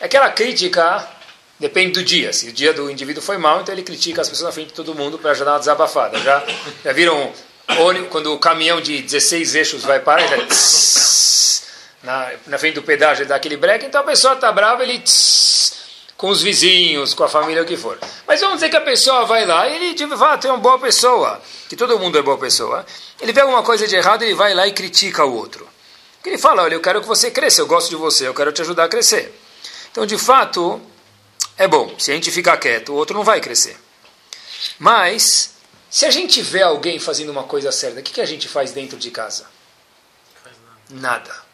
É aquela crítica depende do dia. Se o dia do indivíduo foi mal, então ele critica as pessoas na frente de todo mundo para já dar uma desabafada. Já, já viram quando o caminhão de 16 eixos vai parar, ele vai na, na frente do pedágio ele dá aquele break, então a pessoa está brava, ele com os vizinhos, com a família, o que for. Mas vamos dizer que a pessoa vai lá ele de fato é uma boa pessoa, que todo mundo é boa pessoa. Ele vê alguma coisa de errado, ele vai lá e critica o outro. Ele fala, olha, eu quero que você cresça, eu gosto de você, eu quero te ajudar a crescer. Então, de fato, é bom. Se a gente ficar quieto, o outro não vai crescer. Mas, se a gente vê alguém fazendo uma coisa certa, o que, que a gente faz dentro de casa? Nada.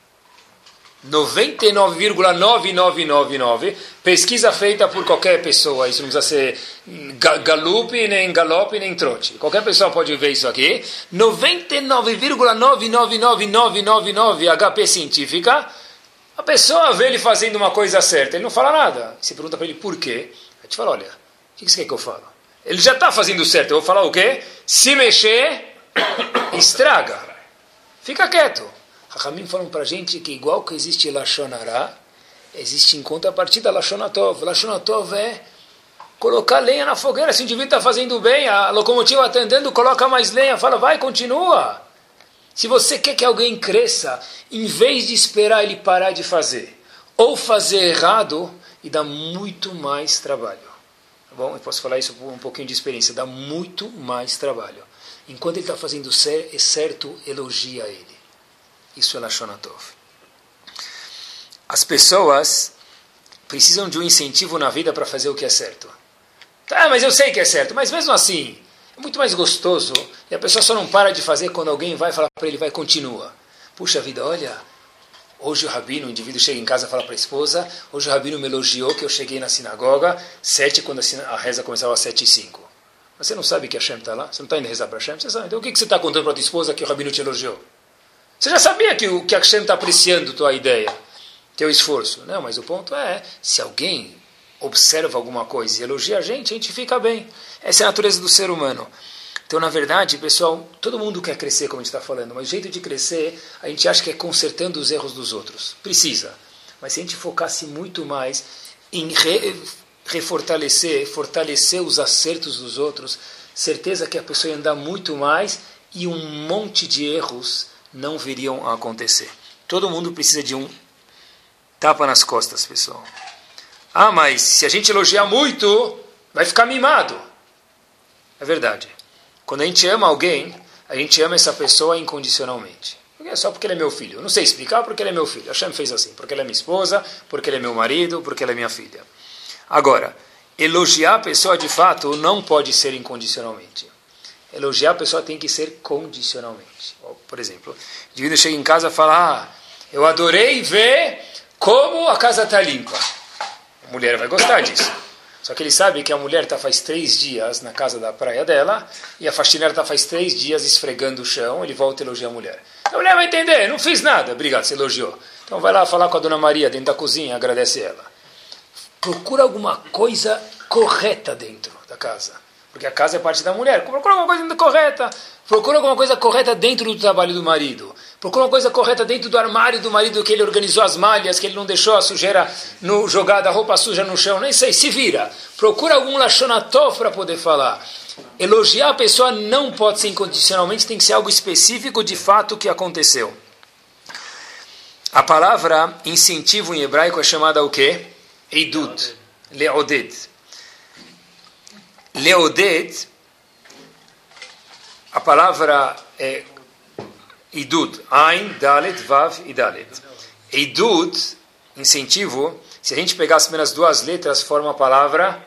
99,9999 pesquisa feita por qualquer pessoa, isso não precisa ser Galup, nem Galop, nem Trote. Qualquer pessoa pode ver isso aqui. 99,999999 HP científica, a pessoa vê ele fazendo uma coisa certa, ele não fala nada. Você pergunta para ele por quê? A gente fala, olha, o que você quer que eu fale? Ele já está fazendo certo, eu vou falar o quê? Se mexer, estraga. Fica quieto. Rahamim falam para a gente que igual que existe Lashonará, existe em contrapartida Lashonatov. Lashonatov é colocar lenha na fogueira. Se o indivíduo está fazendo bem, a locomotiva está andando, coloca mais lenha, fala, vai, continua. Se você quer que alguém cresça, em vez de esperar ele parar de fazer, ou fazer errado e dá muito mais trabalho. Tá bom? Eu posso falar isso por um pouquinho de experiência. Dá muito mais trabalho. Enquanto ele está fazendo certo, elogia ele. Isso é Lashonatov. As pessoas precisam de um incentivo na vida para fazer o que é certo. Tá, mas eu sei que é certo, mas mesmo assim, é muito mais gostoso e a pessoa só não para de fazer quando alguém vai falar para ele, vai, continua. Puxa vida, olha, hoje o rabino, o indivíduo chega em casa e fala para a esposa, hoje o rabino me elogiou que eu cheguei na sinagoga sete quando a reza começava às sete e cinco. Mas você não sabe que a Hashem está lá? Você não está indo rezar para Hashem? Você sabe. Então o que, que você está contando para a tua esposa que o rabino te elogiou? Você já sabia que, o, que Hashem está apreciando tua ideia, teu esforço. Não, mas o ponto é, se alguém observa alguma coisa e elogia a gente, a gente fica bem. Essa é a natureza do ser humano. Então, na verdade, pessoal, todo mundo quer crescer, como a gente está falando, mas o jeito de crescer, a gente acha que é consertando os erros dos outros. Precisa. Mas se a gente focasse muito mais em re, refortalecer, fortalecer os acertos dos outros, certeza que a pessoa ia andar muito mais e um monte de erros não viriam a acontecer. Todo mundo precisa de um tapa nas costas, pessoal. Ah, mas se a gente elogiar muito, vai ficar mimado. É verdade. Quando a gente ama alguém, a gente ama essa pessoa incondicionalmente. É só porque ele é meu filho. Eu não sei explicar porque ele é meu filho. A Hashem fez assim. Porque ele é minha esposa, porque ele é meu marido, porque ele é minha filha. Agora, elogiar a pessoa de fato não pode ser incondicionalmente. Elogiar a pessoa tem que ser condicionalmente. Por exemplo, o indivíduo chega em casa e fala: Ah, eu adorei ver como a casa está limpa mulher vai gostar disso. Só que ele sabe que a mulher está faz três dias na casa da praia dela e a faxineira está faz três dias esfregando o chão. Ele volta e elogia a mulher. A mulher vai entender, não fiz nada. Obrigado, você elogiou. Então vai lá falar com a dona Maria dentro da cozinha, agradece ela. Procura alguma coisa correta dentro da casa. Porque a casa é parte da mulher. Procura alguma coisa correta. Procura alguma coisa correta dentro do trabalho do marido. Procura uma coisa correta dentro do armário do marido que ele organizou as malhas, que ele não deixou a sujeira no, jogada, a roupa suja no chão. Nem sei, se vira. Procura algum lachonatov para poder falar. Elogiar a pessoa não pode ser incondicionalmente, tem que ser algo específico de fato que aconteceu. A palavra incentivo em hebraico é chamada o quê? Eidud. Leoded. Leoded, a palavra é Idud, Ain, Dalet, Vav e Dalet. Idud, incentivo, se a gente pegar as primeiras duas letras, forma a palavra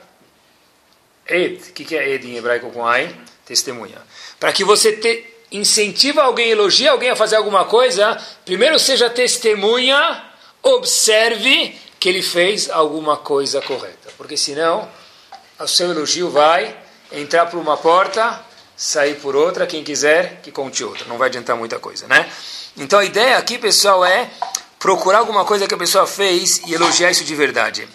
Ed. O que é Ed em hebraico com Ain? Testemunha. Para que você te, incentiva alguém, elogia alguém a fazer alguma coisa, primeiro seja testemunha, observe que ele fez alguma coisa correta. Porque senão, o seu elogio vai entrar por uma porta sair por outra, quem quiser que conte outra. Não vai adiantar muita coisa, né? Então a ideia aqui, pessoal, é procurar alguma coisa que a pessoa fez e elogiar isso de verdade.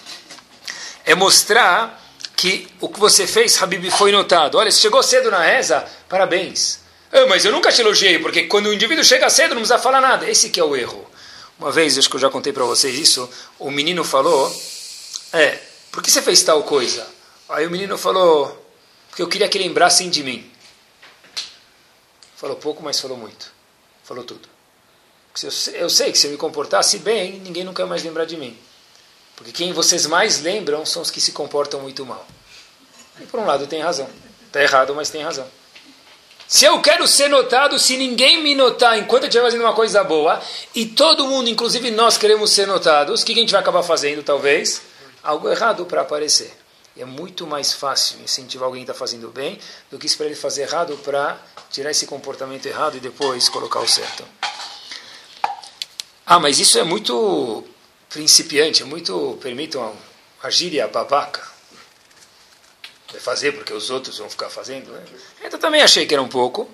É mostrar que o que você fez, Habib, foi notado. Olha, você chegou cedo na reza, parabéns. Ah, mas eu nunca te elogiei, porque quando o indivíduo chega cedo não precisa falar nada. Esse que é o erro. Uma vez, acho que eu já contei para vocês isso, o menino falou, é, por que você fez tal coisa? Aí o menino falou, porque eu queria que lembrassem de mim. Falou pouco, mas falou muito. Falou tudo. Eu sei que se eu me comportasse bem, ninguém nunca mais lembrar de mim. Porque quem vocês mais lembram são os que se comportam muito mal. E por um lado tem razão. Está errado, mas tem razão. Se eu quero ser notado, se ninguém me notar enquanto eu estiver fazendo uma coisa boa, e todo mundo, inclusive nós, queremos ser notados, o que a gente vai acabar fazendo, talvez? Algo errado para aparecer. É muito mais fácil incentivar alguém que está fazendo bem do que esperar ele fazer errado para tirar esse comportamento errado e depois colocar o certo. Ah, mas isso é muito principiante, é muito, permitam a gíria babaca. Vai fazer porque os outros vão ficar fazendo. Né? Então também achei que era um pouco.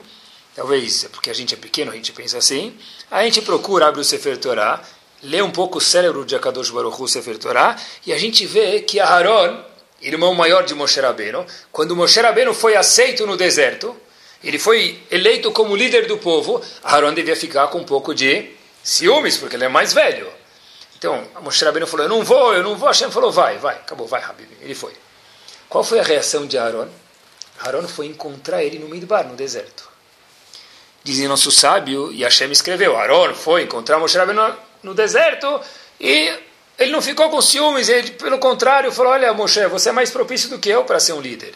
Talvez é porque a gente é pequeno, a gente pensa assim. A gente procura, abre o Sefer Torah, lê um pouco o cérebro de Akadosh Baruch Hu Sefer Torah, e a gente vê que Aharon, irmão maior de Moshe Rabbeinu, quando Moshe Rabbeinu foi aceito no deserto, ele foi eleito como líder do povo, Aaron devia ficar com um pouco de ciúmes, porque ele é mais velho. Então, Moshe Rabbeinu falou, eu não vou, eu não vou. Hashem falou, vai, vai. Acabou, vai, Habib. Ele foi. Qual foi a reação de Aaron? Aaron foi encontrar ele no Midbar, no deserto. Dizem nosso sábio, e Hashem escreveu, Aaron foi encontrar Moshe Rabbeinu no deserto e Ele não ficou com ciúmes, ele, pelo contrário, falou: Olha, Moshe, você é mais propício do que eu para ser um líder.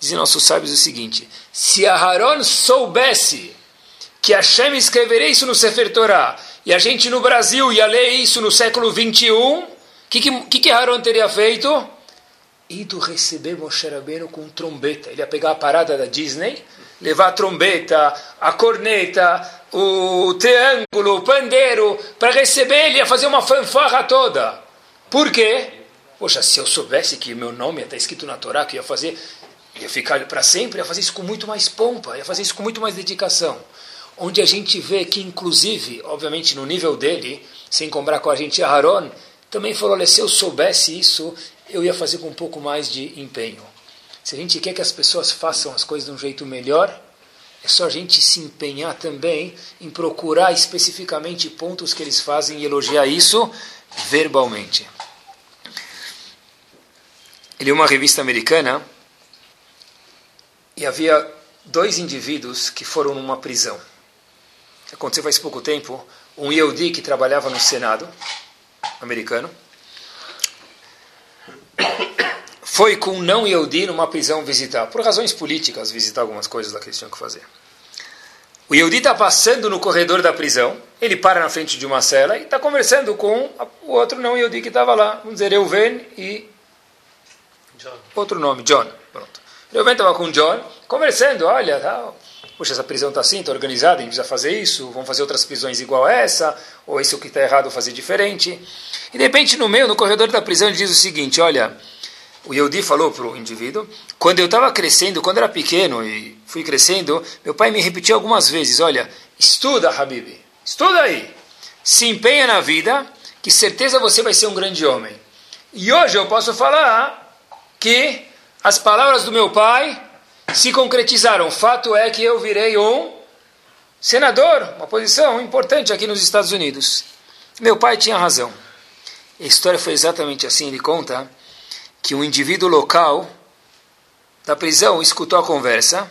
Dizem nossos sábios o seguinte: se Aharon soubesse que Hashem escreveria isso no Sefer Torah, e a gente no Brasil ia ler isso no século 21, o que, que, que Aharon teria feito? Ido receber Moshe Rabbeinu com trombeta. Ele ia pegar a parada da Disney, levar a trombeta, a corneta, o triângulo, o pandeiro, para receber ele, ia fazer uma fanfarra toda. Por quê? Poxa, se eu soubesse que meu nome está escrito na Torá, que ia fazer, ia ficar para sempre, ia fazer isso com muito mais pompa, ia fazer isso com muito mais dedicação. Onde a gente vê que, inclusive, obviamente no nível dele, sem comprar com a gente Aaron, também falou: olha, se eu soubesse isso, eu ia fazer com um pouco mais de empenho. Se a gente quer que as pessoas façam as coisas de um jeito melhor, é só a gente se empenhar também em procurar especificamente pontos que eles fazem e elogiar isso verbalmente. Ele é uma revista americana e havia dois indivíduos que foram numa prisão. Aconteceu faz pouco tempo. Um Yehudi que trabalhava no Senado americano foi com um não Yehudi numa prisão visitar, por razões políticas, visitar algumas coisas lá que eles tinham que fazer. O Yehudi está passando no corredor da prisão, ele para na frente de uma cela e está conversando com o outro não Yehudi que estava lá, vamos dizer, Reuven e John. outro nome, John. Pronto. Reuven estava com John, conversando, olha, tá, puxa, essa prisão está assim, está organizada, a gente precisa fazer isso, vamos fazer outras prisões igual a essa, ou isso que está errado, fazer diferente. E de repente, no meio, no corredor da prisão, ele diz o seguinte, olha, o Yehudi falou para o indivíduo, quando eu estava crescendo, quando era pequeno e fui crescendo, meu pai me repetiu algumas vezes, olha, estuda, Habib, estuda aí, se empenha na vida, que certeza você vai ser um grande homem. E hoje eu posso falar que as palavras do meu pai se concretizaram. Fato é que eu virei um senador, uma posição importante aqui nos Estados Unidos. Meu pai tinha razão. A história foi exatamente assim, ele conta que um indivíduo local da prisão escutou a conversa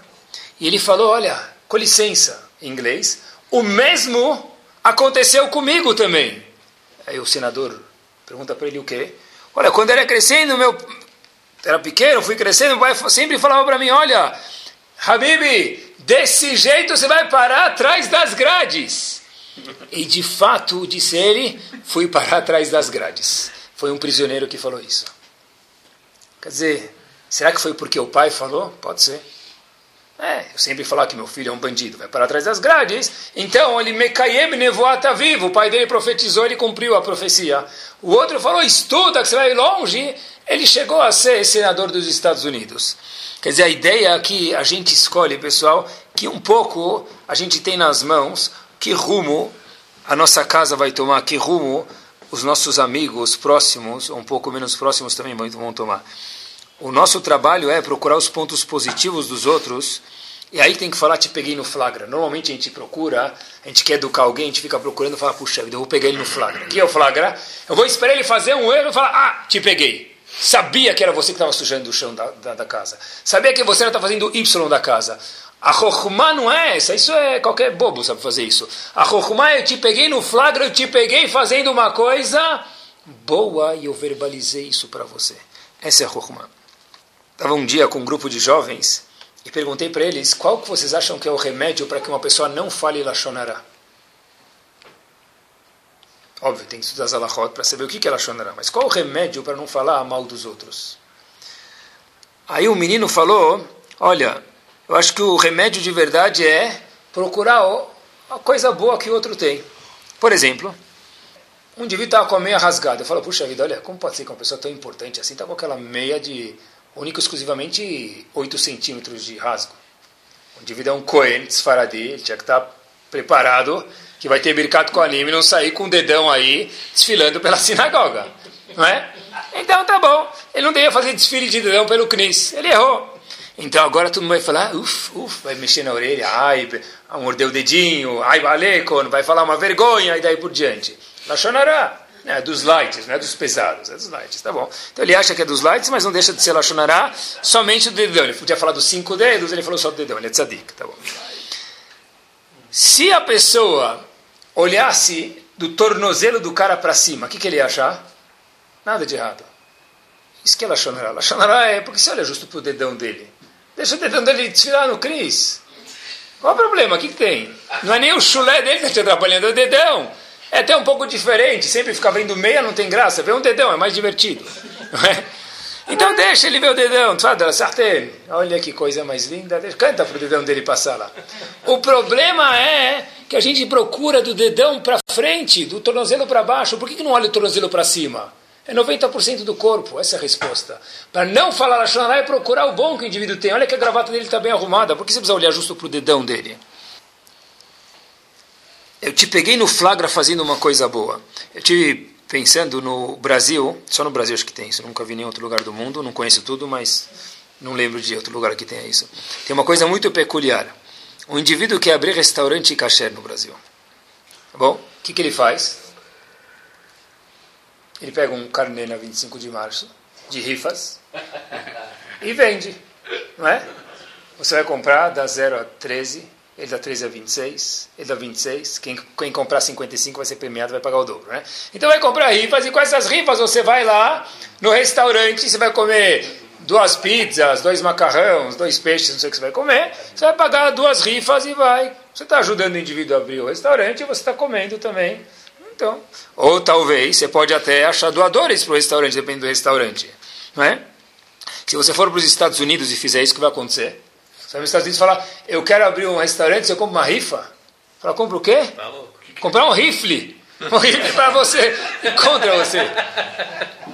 e ele falou: Olha, com licença, em inglês, o mesmo aconteceu comigo também. Aí o senador pergunta para ele o quê? Olha, quando era crescendo, meu era pequeno, fui crescendo, meu pai sempre falava para mim: Olha, Habib, desse jeito você vai parar atrás das grades. E de fato, disse ele, fui parar atrás das grades. Foi um prisioneiro que falou isso. Quer dizer, será que foi porque o pai falou? Pode ser. É, eu sempre falar que meu filho é um bandido, vai para trás das grades. Então, ele Mekayem Nevoata vivo, o pai dele profetizou, ele cumpriu a profecia. O outro falou, estuda que você vai longe. Ele chegou a ser senador dos Estados Unidos. Quer dizer, a ideia que a gente escolhe, pessoal, que um pouco a gente tem nas mãos que rumo a nossa casa vai tomar, que rumo os nossos amigos próximos, ou um pouco menos próximos também vão tomar. O nosso trabalho é procurar os pontos positivos dos outros, e aí tem que falar, te peguei no flagra. Normalmente a gente procura, a gente quer educar alguém, a gente fica procurando e fala, puxa vida, eu vou pegar ele no flagra. O que é o flagra? Eu vou esperar ele fazer um erro e falar, ah, te peguei. Sabia que era você que estava sujando o chão da, da, da casa. Sabia que você está fazendo Y da casa. A Chokhmah não é essa, isso é qualquer bobo sabe fazer isso. A Chokhmah eu te peguei no flagra, eu te peguei fazendo uma coisa boa e eu verbalizei isso para você. Essa é a Chokhmah. Estava um dia com um grupo de jovens e perguntei para eles qual que vocês acham que é o remédio para que uma pessoa não fale Lashonará. Óbvio, tem que estudar Zalachot para saber o que é Lashonará. Mas qual o remédio para não falar mal dos outros? Aí o menino falou, olha, eu acho que o remédio de verdade é procurar a coisa boa que o outro tem. Por exemplo, um indivíduo estava com a meia rasgada. Eu falo, puxa vida, olha, como pode ser que uma pessoa tão importante assim está com aquela meia de única exclusivamente 8 centímetros de rasgo. O indivíduo é um Cohen, Sfaradi, ele tinha que estar preparado que vai ter mercado com anime e não sair com o dedão aí desfilando pela sinagoga. Não é? Então tá bom. Ele não devia fazer desfile de dedão pelo Knis. Ele errou. Então agora todo mundo vai falar, uf, uf, vai mexer na orelha, ai, mordeu o dedinho, ai, valekon, vai falar uma vergonha e daí por diante. Lachonará é dos lights, não é dos pesados, é dos lights, tá bom. Então ele acha que é dos lights, mas não deixa de ser Lachonará, somente do dedão. Ele podia falar dos cinco dedos, ele falou só do dedão, ele é tzadik, tá bom. Se a pessoa olhasse do tornozelo do cara para cima, o que, que ele ia achar? Nada de errado. Isso que é Lachonará. Lachonará é porque você olha justo para o dedão dele. Deixa o dedão dele tirar no Cris. Qual o problema? O que, que tem? Não é nem o chulé dele que está te atrapalhando, é o dedão. É até um pouco diferente. Sempre ficar vendo meia não tem graça. Vê um dedão, é mais divertido. É? Então deixa ele ver o dedão. Olha que coisa mais linda. Canta para o dedão dele passar lá. O problema é que a gente procura do dedão para frente, do tornozelo para baixo. Por que, que não olha o tornozelo para cima? É 90% do corpo, essa é a resposta. Para não falar Lachonará é procurar o bom que o indivíduo tem. Olha que a gravata dele está bem arrumada. Por que você precisa olhar justo para o dedão dele? Eu te peguei no flagra fazendo uma coisa boa. Eu tive pensando no Brasil, só no Brasil acho que tem isso, nunca vi em nenhum outro lugar do mundo, não conheço tudo, mas não lembro de outro lugar que tenha isso. Tem uma coisa muito peculiar. Um indivíduo quer abrir restaurante cachê no Brasil. Tá bom? O que, que ele faz? Ele pega um carnê na 25 de março, de rifas, e vende. Não é? Você vai comprar, dá 0 a 13, ele dá 13 a 26, ele dá 26. Quem, quem comprar 55 vai ser premiado, vai pagar o dobro. Né? Então vai comprar rifas, e com essas rifas você vai lá no restaurante, você vai comer duas pizzas, dois macarrões, dois peixes, não sei o que você vai comer. Você vai pagar duas rifas e vai. Você está ajudando o indivíduo a abrir o restaurante e você está comendo também então, ou talvez você pode até achar doadores para o restaurante, depende do restaurante. Não é? Se você for para os Estados Unidos e fizer isso, o que vai acontecer? Você vai nos Estados Unidos e falar, eu quero abrir um restaurante, você compra uma rifa? Fala, compra o quê? Tá Comprar um rifle. Um rifle para você contra você.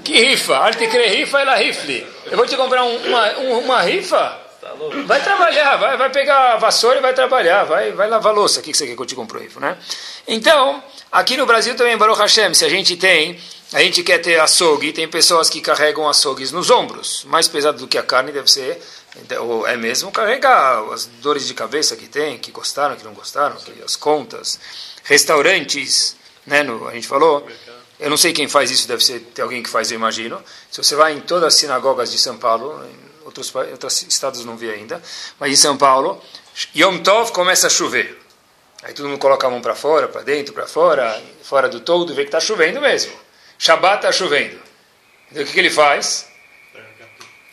Que rifa? Arte crer rifa, ela rifle. Eu vou te comprar um, uma, uma rifa? Tá vai trabalhar, vai, vai pegar a vassoura e vai trabalhar, vai, vai lavar louça. O que você quer que eu te compre rifa, né? Então, Aqui no Brasil também, Baruch Hashem, se a gente tem, a gente quer ter açougue, tem pessoas que carregam açougues nos ombros. Mais pesado do que a carne deve ser, ou é mesmo carregar as dores de cabeça que tem, que gostaram, que não gostaram, que as contas. Restaurantes, né, no, a gente falou. Eu não sei quem faz isso, deve ser ter alguém que faz, eu imagino. Se você vai em todas as sinagogas de São Paulo, em outros, outros estados não vi ainda, mas em São Paulo, Yom Tov começa a chover. Aí todo mundo coloca a mão para fora, para dentro, para fora, fora do todo, vê que está chovendo mesmo. Shabat está chovendo. Então o que, que ele faz?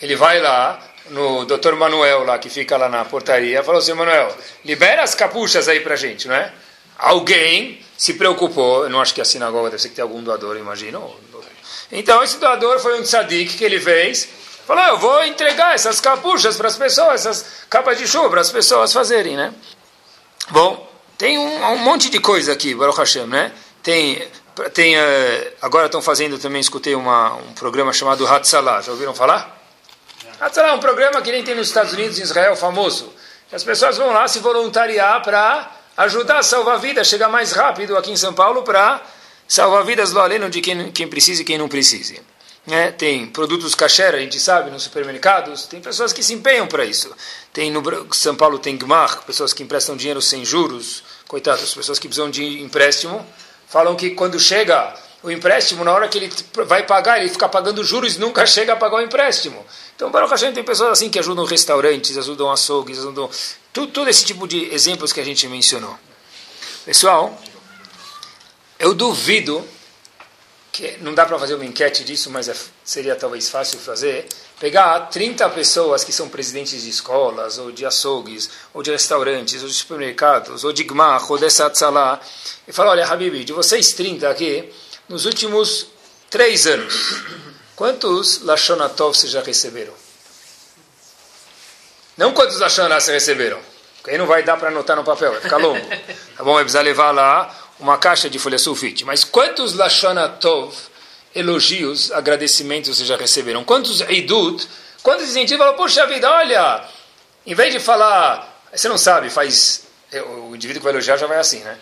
Ele vai lá no Dr. Manuel, lá que fica lá na portaria, falou assim, Manuel, libera as capuchas aí para gente, não é? Alguém se preocupou, eu não acho que a sinagoga deve ser que tem algum doador, imagino. Então esse doador foi um tzadik que ele fez, falou, eu vou entregar essas capuchas para as pessoas, essas capas de chuva para as pessoas fazerem, né? Bom, tem um, um monte de coisa aqui, Baruch Hashem, né? Tem, tem uh, agora estão fazendo também, escutei uma, um programa chamado Hatzalah, já ouviram falar? Hatzalah é um programa que nem tem nos Estados Unidos e Israel, famoso. As pessoas vão lá se voluntariar para ajudar a salvar vidas, chegar mais rápido aqui em São Paulo para salvar vidas lá além de quem, quem precisa e quem não precisa. Né? Tem produtos kasher, a gente sabe, nos supermercados, tem pessoas que se empenham para isso. Tem no São Paulo tem Gmar, pessoas que emprestam dinheiro sem juros, coitados, pessoas que precisam de empréstimo, falam que quando chega o empréstimo, na hora que ele vai pagar, ele fica pagando juros e nunca chega a pagar o empréstimo. Então, Baruch Hashem tem pessoas assim que ajudam restaurantes, ajudam açougues, ajudam... Tudo, esse tipo de exemplos que a gente mencionou. Pessoal, eu duvido que não dá para fazer uma enquete disso, mas é, seria talvez fácil fazer, pegar 30 pessoas que são presidentes de escolas, ou de açougues, ou de restaurantes, ou de supermercados, ou de gmach, ou dessa tzalá, e falar, olha, Habibi, de vocês 30 aqui, nos últimos três anos, quantos Lashonatov vocês já receberam? Não quantos Lashonatov vocês receberam, porque aí não vai dar para anotar no papel, vai ficar longo. Tá bom? Vai precisar levar lá uma caixa de folha sulfite. Mas quantos Lashonatov, elogios, agradecimentos vocês já receberam? Quantos Eidut, quantos incentivos? Falam, poxa vida, olha, em vez de falar, você não sabe, faz, é, o indivíduo que vai elogiar já vai assim, né?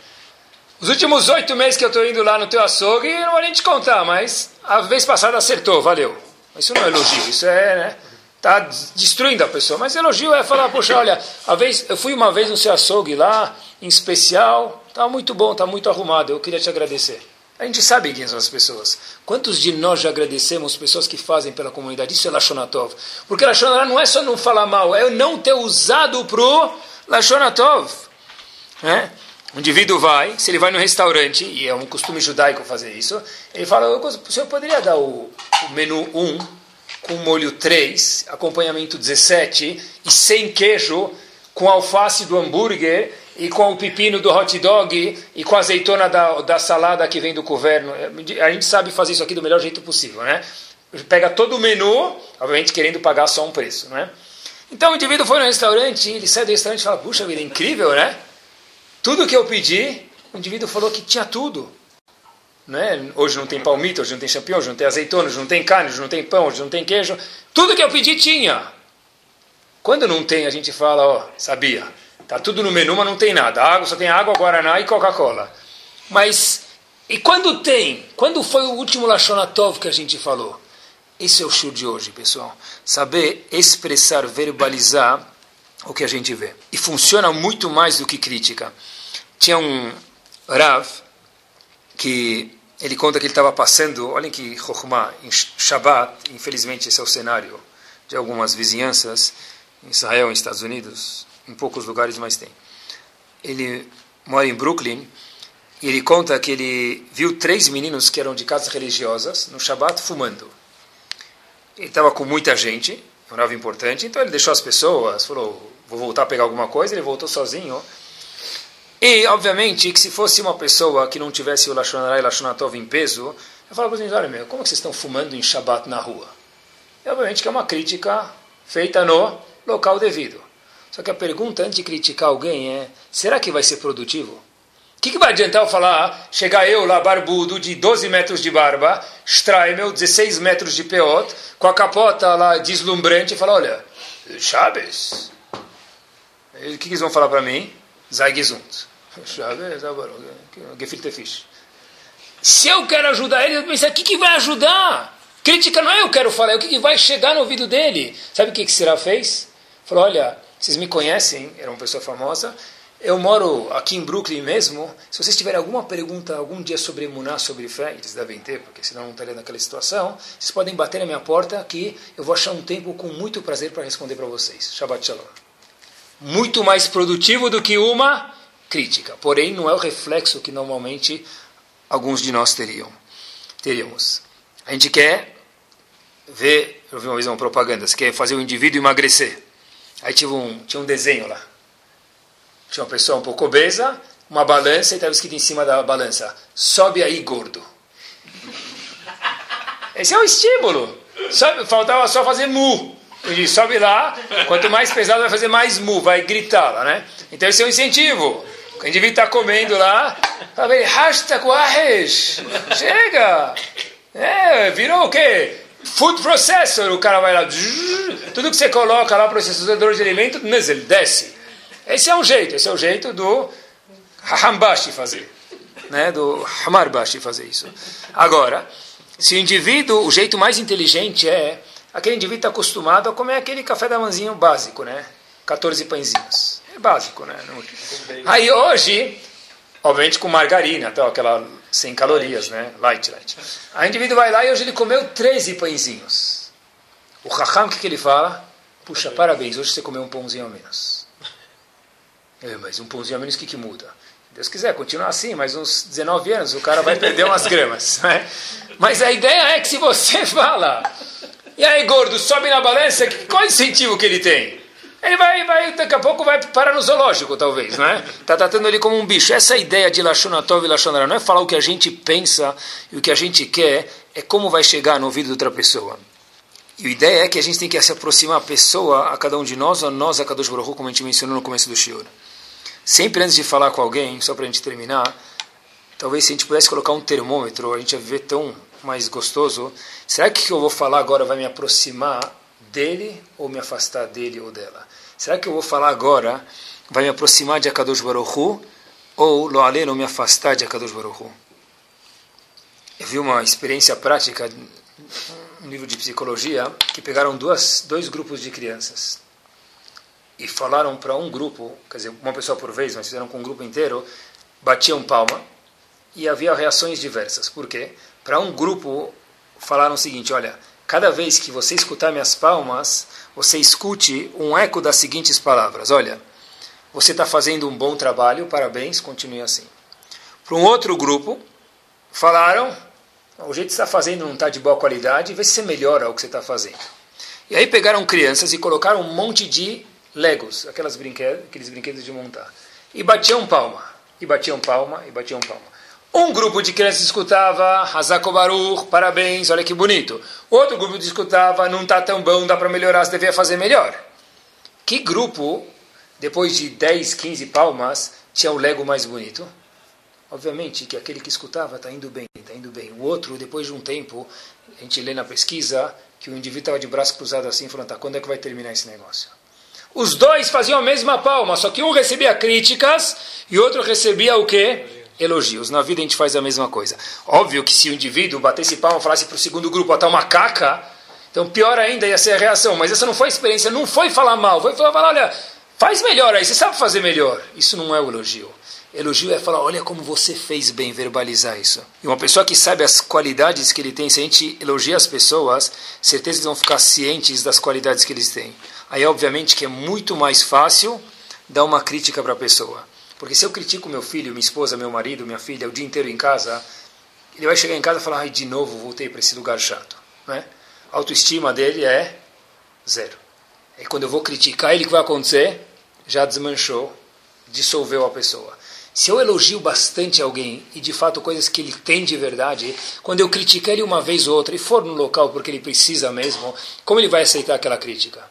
Os últimos oito meses que eu estou indo lá no teu açougue, não vou nem te contar, mas a vez passada acertou, valeu. Isso não é elogio, isso é, né? Está destruindo a pessoa. Mas elogio é falar, poxa, olha, a vez, eu fui uma vez no seu açougue lá, em especial, está muito bom, está muito arrumado, eu queria te agradecer. A gente sabe quem são as pessoas. Quantos de nós já agradecemos pessoas que fazem pela comunidade? Isso é Lashonatov. Porque Lashonatov não é só não falar mal, é não ter usado para o Lashonatov. Né? O indivíduo vai, se ele vai no restaurante, e é um costume judaico fazer isso, ele fala, o senhor poderia dar o, o menu 1 com molho 3, acompanhamento 17 e sem queijo, com alface do hambúrguer e com o pepino do hot dog e com a azeitona da, da salada que vem do governo. A gente sabe fazer isso aqui do melhor jeito possível, né? Pega todo o menu, obviamente querendo pagar só um preço, né? Então o indivíduo foi no restaurante, ele sai do restaurante e fala, puxa vida, incrível, né? Tudo que eu pedi, o indivíduo falou que tinha tudo. Né? Hoje não tem palmito, hoje não tem champignon, hoje não tem azeitona, hoje não tem carne, hoje não tem pão, hoje não tem queijo. Tudo que eu pedi tinha. Quando não tem, a gente fala, ó, sabia. Tá tudo no menu, mas não tem nada. Água, só tem água, Guaraná e Coca-Cola. Mas, e quando tem? Quando foi o último Lachonatov que a gente falou? Esse é o show de hoje, pessoal. Saber expressar, verbalizar o que a gente vê. E funciona muito mais do que crítica. Tinha um Rav que ele conta que ele estava passando, olhem que Chokhmah, em Shabbat, infelizmente esse é o cenário de algumas vizinhanças, em Israel, nos Estados Unidos, em poucos lugares, mas tem. Ele mora em Brooklyn e ele conta que ele viu três meninos que eram de casas religiosas no Shabbat fumando. Ele estava com muita gente, um Rav importante, então ele deixou as pessoas, falou, vou voltar a pegar alguma coisa, ele voltou sozinho. E, obviamente, que se fosse uma pessoa que não tivesse o Lashonará e Lashonatov em peso, eu falava para eles, olha meu, como que vocês estão fumando em Shabat na rua? E, obviamente, que é uma crítica feita no local devido. Só que a pergunta antes de criticar alguém é, será que vai ser produtivo? O que, que, vai adiantar eu falar, chegar eu lá, barbudo, de 12 metros de barba, Streimel, 16 metros de peot, com a capota lá deslumbrante, e falar, olha, Chaves, o que, que eles vão falar para mim? Sei gesund. Gefilte Fisch. Se eu quero ajudar ele, eu pensar, o que, que vai ajudar? Crítica não é eu quero falar, é o que, que vai chegar no ouvido dele. Sabe o que, que Sirá fez? Falou, olha, vocês me conhecem, era uma pessoa famosa, eu moro aqui em Brooklyn mesmo. Se vocês tiverem alguma pergunta algum dia sobre Muná, sobre fé, eles devem ter, porque senão não estaria naquela situação, vocês podem bater na minha porta que eu vou achar um tempo com muito prazer para responder para vocês. Shabbat Shalom muito mais produtivo do que uma crítica. Porém, não é o reflexo que normalmente alguns de nós teriam. Teríamos. A gente quer ver, eu vi uma vez uma propaganda, você quer fazer o indivíduo emagrecer. Aí tinha um, tinha um desenho lá. Tinha uma pessoa um pouco obesa, uma balança e estava escrito em cima da balança: sobe aí, gordo. Esse é o estímulo. Sobe, faltava só fazer mu. Ele sobe lá, quanto mais pesado vai fazer mais mu, vai gritar lá, né? Então esse é um incentivo. O indivíduo está comendo lá, fala bem, hashtag chega! É, virou o quê? Food processor, o cara vai lá, tudo que você coloca lá, processador de alimento, ele desce. Esse é um jeito, esse é o jeito do Hambashi fazer, né? do Hamarbashi fazer isso. Agora, se o indivíduo, o jeito mais inteligente é aquele indivíduo está acostumado a comer aquele café da manzinha básico, né? 14 pãezinhos. É básico, né? Aí hoje, obviamente com margarina, então, aquela sem calorias, né? Light, light. O indivíduo vai lá e hoje ele comeu 13 pãezinhos. O Raham, o que, que ele fala? Puxa, parabéns, hoje você comeu um pãozinho a menos. É, mas um pãozinho a menos, o que, que muda? Deus quiser, continuar assim, mais uns 19 anos, o cara vai perder umas gramas. Né? Mas a ideia é que se você fala, e aí, gordo, sobe na balança, qual é o incentivo que ele tem? Ele vai, vai, daqui a pouco vai parar no zoológico, talvez, não é? Está tratando ele como um bicho. Essa ideia de Lashonatov e Lashonara não é falar o que a gente pensa e o que a gente quer, é como vai chegar no ouvido de outra pessoa. E a ideia é que a gente tem que se aproximar a pessoa, a cada um de nós, a nós, a Kadosh Baruch como a gente mencionou no começo do Shiur. Sempre antes de falar com alguém, só para a gente terminar, talvez se a gente pudesse colocar um termômetro, a gente ia viver tão mais gostoso, será que o que eu vou falar agora vai me aproximar dele ou me afastar dele ou dela? Será que eu vou falar agora vai me aproximar de Akadosh Baruch Hu, ou lo aleno me afastar de Akadosh Baruch Hu? Eu vi uma experiência prática, um livro de psicologia, que pegaram duas, dois grupos de crianças e falaram para um grupo, quer dizer, uma pessoa por vez, mas fizeram com um grupo inteiro, batiam palma e havia reações diversas. Por quê? para um grupo falaram o seguinte: olha, cada vez que você escutar minhas palmas, você escute um eco das seguintes palavras: olha, você está fazendo um bom trabalho, parabéns, continue assim. Para um outro grupo, falaram, o jeito que você está fazendo não está de boa qualidade, vê se você melhora o que você está fazendo. E aí pegaram crianças e colocaram um monte de Legos, aquelas brinquedos, aqueles brinquedos de montar. E batiam palma, e batiam palma, e batiam palma. Um grupo de crianças escutava, Hazako Baruch, parabéns, olha que bonito. Outro grupo escutava, não está tão bom, dá para melhorar, você devia fazer melhor. Que grupo, depois de 10, 15 palmas, tinha o Lego mais bonito? Obviamente que aquele que escutava está indo bem, está indo bem. O outro, depois de um tempo, a gente lê na pesquisa que o indivíduo estava de braço cruzado assim, falando, tá, quando é que vai terminar esse negócio? Os dois faziam a mesma palma, só que um recebia críticas e outro recebia o quê? Elogios. Na vida a gente faz a mesma coisa. Óbvio que se o indivíduo batesse palma e falasse para o segundo grupo, até uma caca, então pior ainda ia ser a reação. Mas essa não foi a experiência, não foi falar mal, foi falar, olha, faz melhor aí, você sabe fazer melhor. Isso não é o elogio. Elogio é falar, olha como você fez bem, verbalizar isso. E uma pessoa que sabe as qualidades que ele tem, se a gente elogia as pessoas, certeza que vão ficar cientes das qualidades que eles têm. Aí, obviamente, que é muito mais fácil dar uma crítica para a pessoa. Porque se eu critico meu filho, minha esposa, meu marido, minha filha, o dia inteiro em casa, ele vai chegar em casa e falar, ai, de novo voltei para esse lugar chato. Né? A autoestima dele é zero. E quando eu vou criticar ele, o que vai acontecer? Já desmanchou, dissolveu a pessoa. Se eu elogio bastante alguém e de fato coisas que ele tem de verdade, quando eu criticar ele uma vez ou outra e for no local porque ele precisa mesmo, como ele vai aceitar aquela crítica?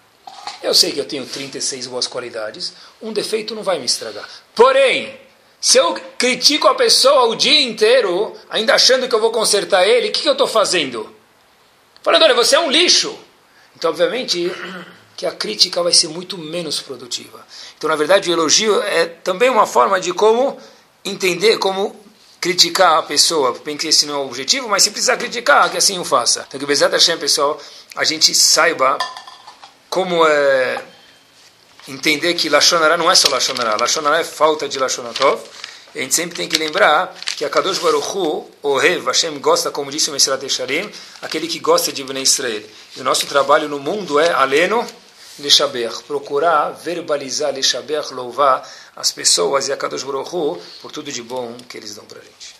Eu sei que eu tenho 36 boas qualidades, um defeito não vai me estragar. Porém, se eu critico a pessoa o dia inteiro, ainda achando que eu vou consertar ele, o que, que eu estou fazendo? Falando, olha, você é um lixo. Então, obviamente, que a crítica vai ser muito menos produtiva. Então, na verdade, o elogio é também uma forma de como entender, como criticar a pessoa. Bem que esse não é o objetivo, mas se precisar criticar, que assim o faça. Então, que Bezat Hashem, pessoal, a gente saiba como é entender que Lashonara não é só Lashonara. Lashonara é falta de Lashonatov. A gente sempre tem que lembrar que a Kadosh Baruch Hu, o Rev, Hashem gosta, como disse o Mesirat Esharim, aquele que gosta de Bnei Israel. E o nosso trabalho no mundo é aleno Leshaber, procurar verbalizar Leshaber, louvar as pessoas e a Kadosh Baruch Hu por tudo de bom que eles dão para a gente.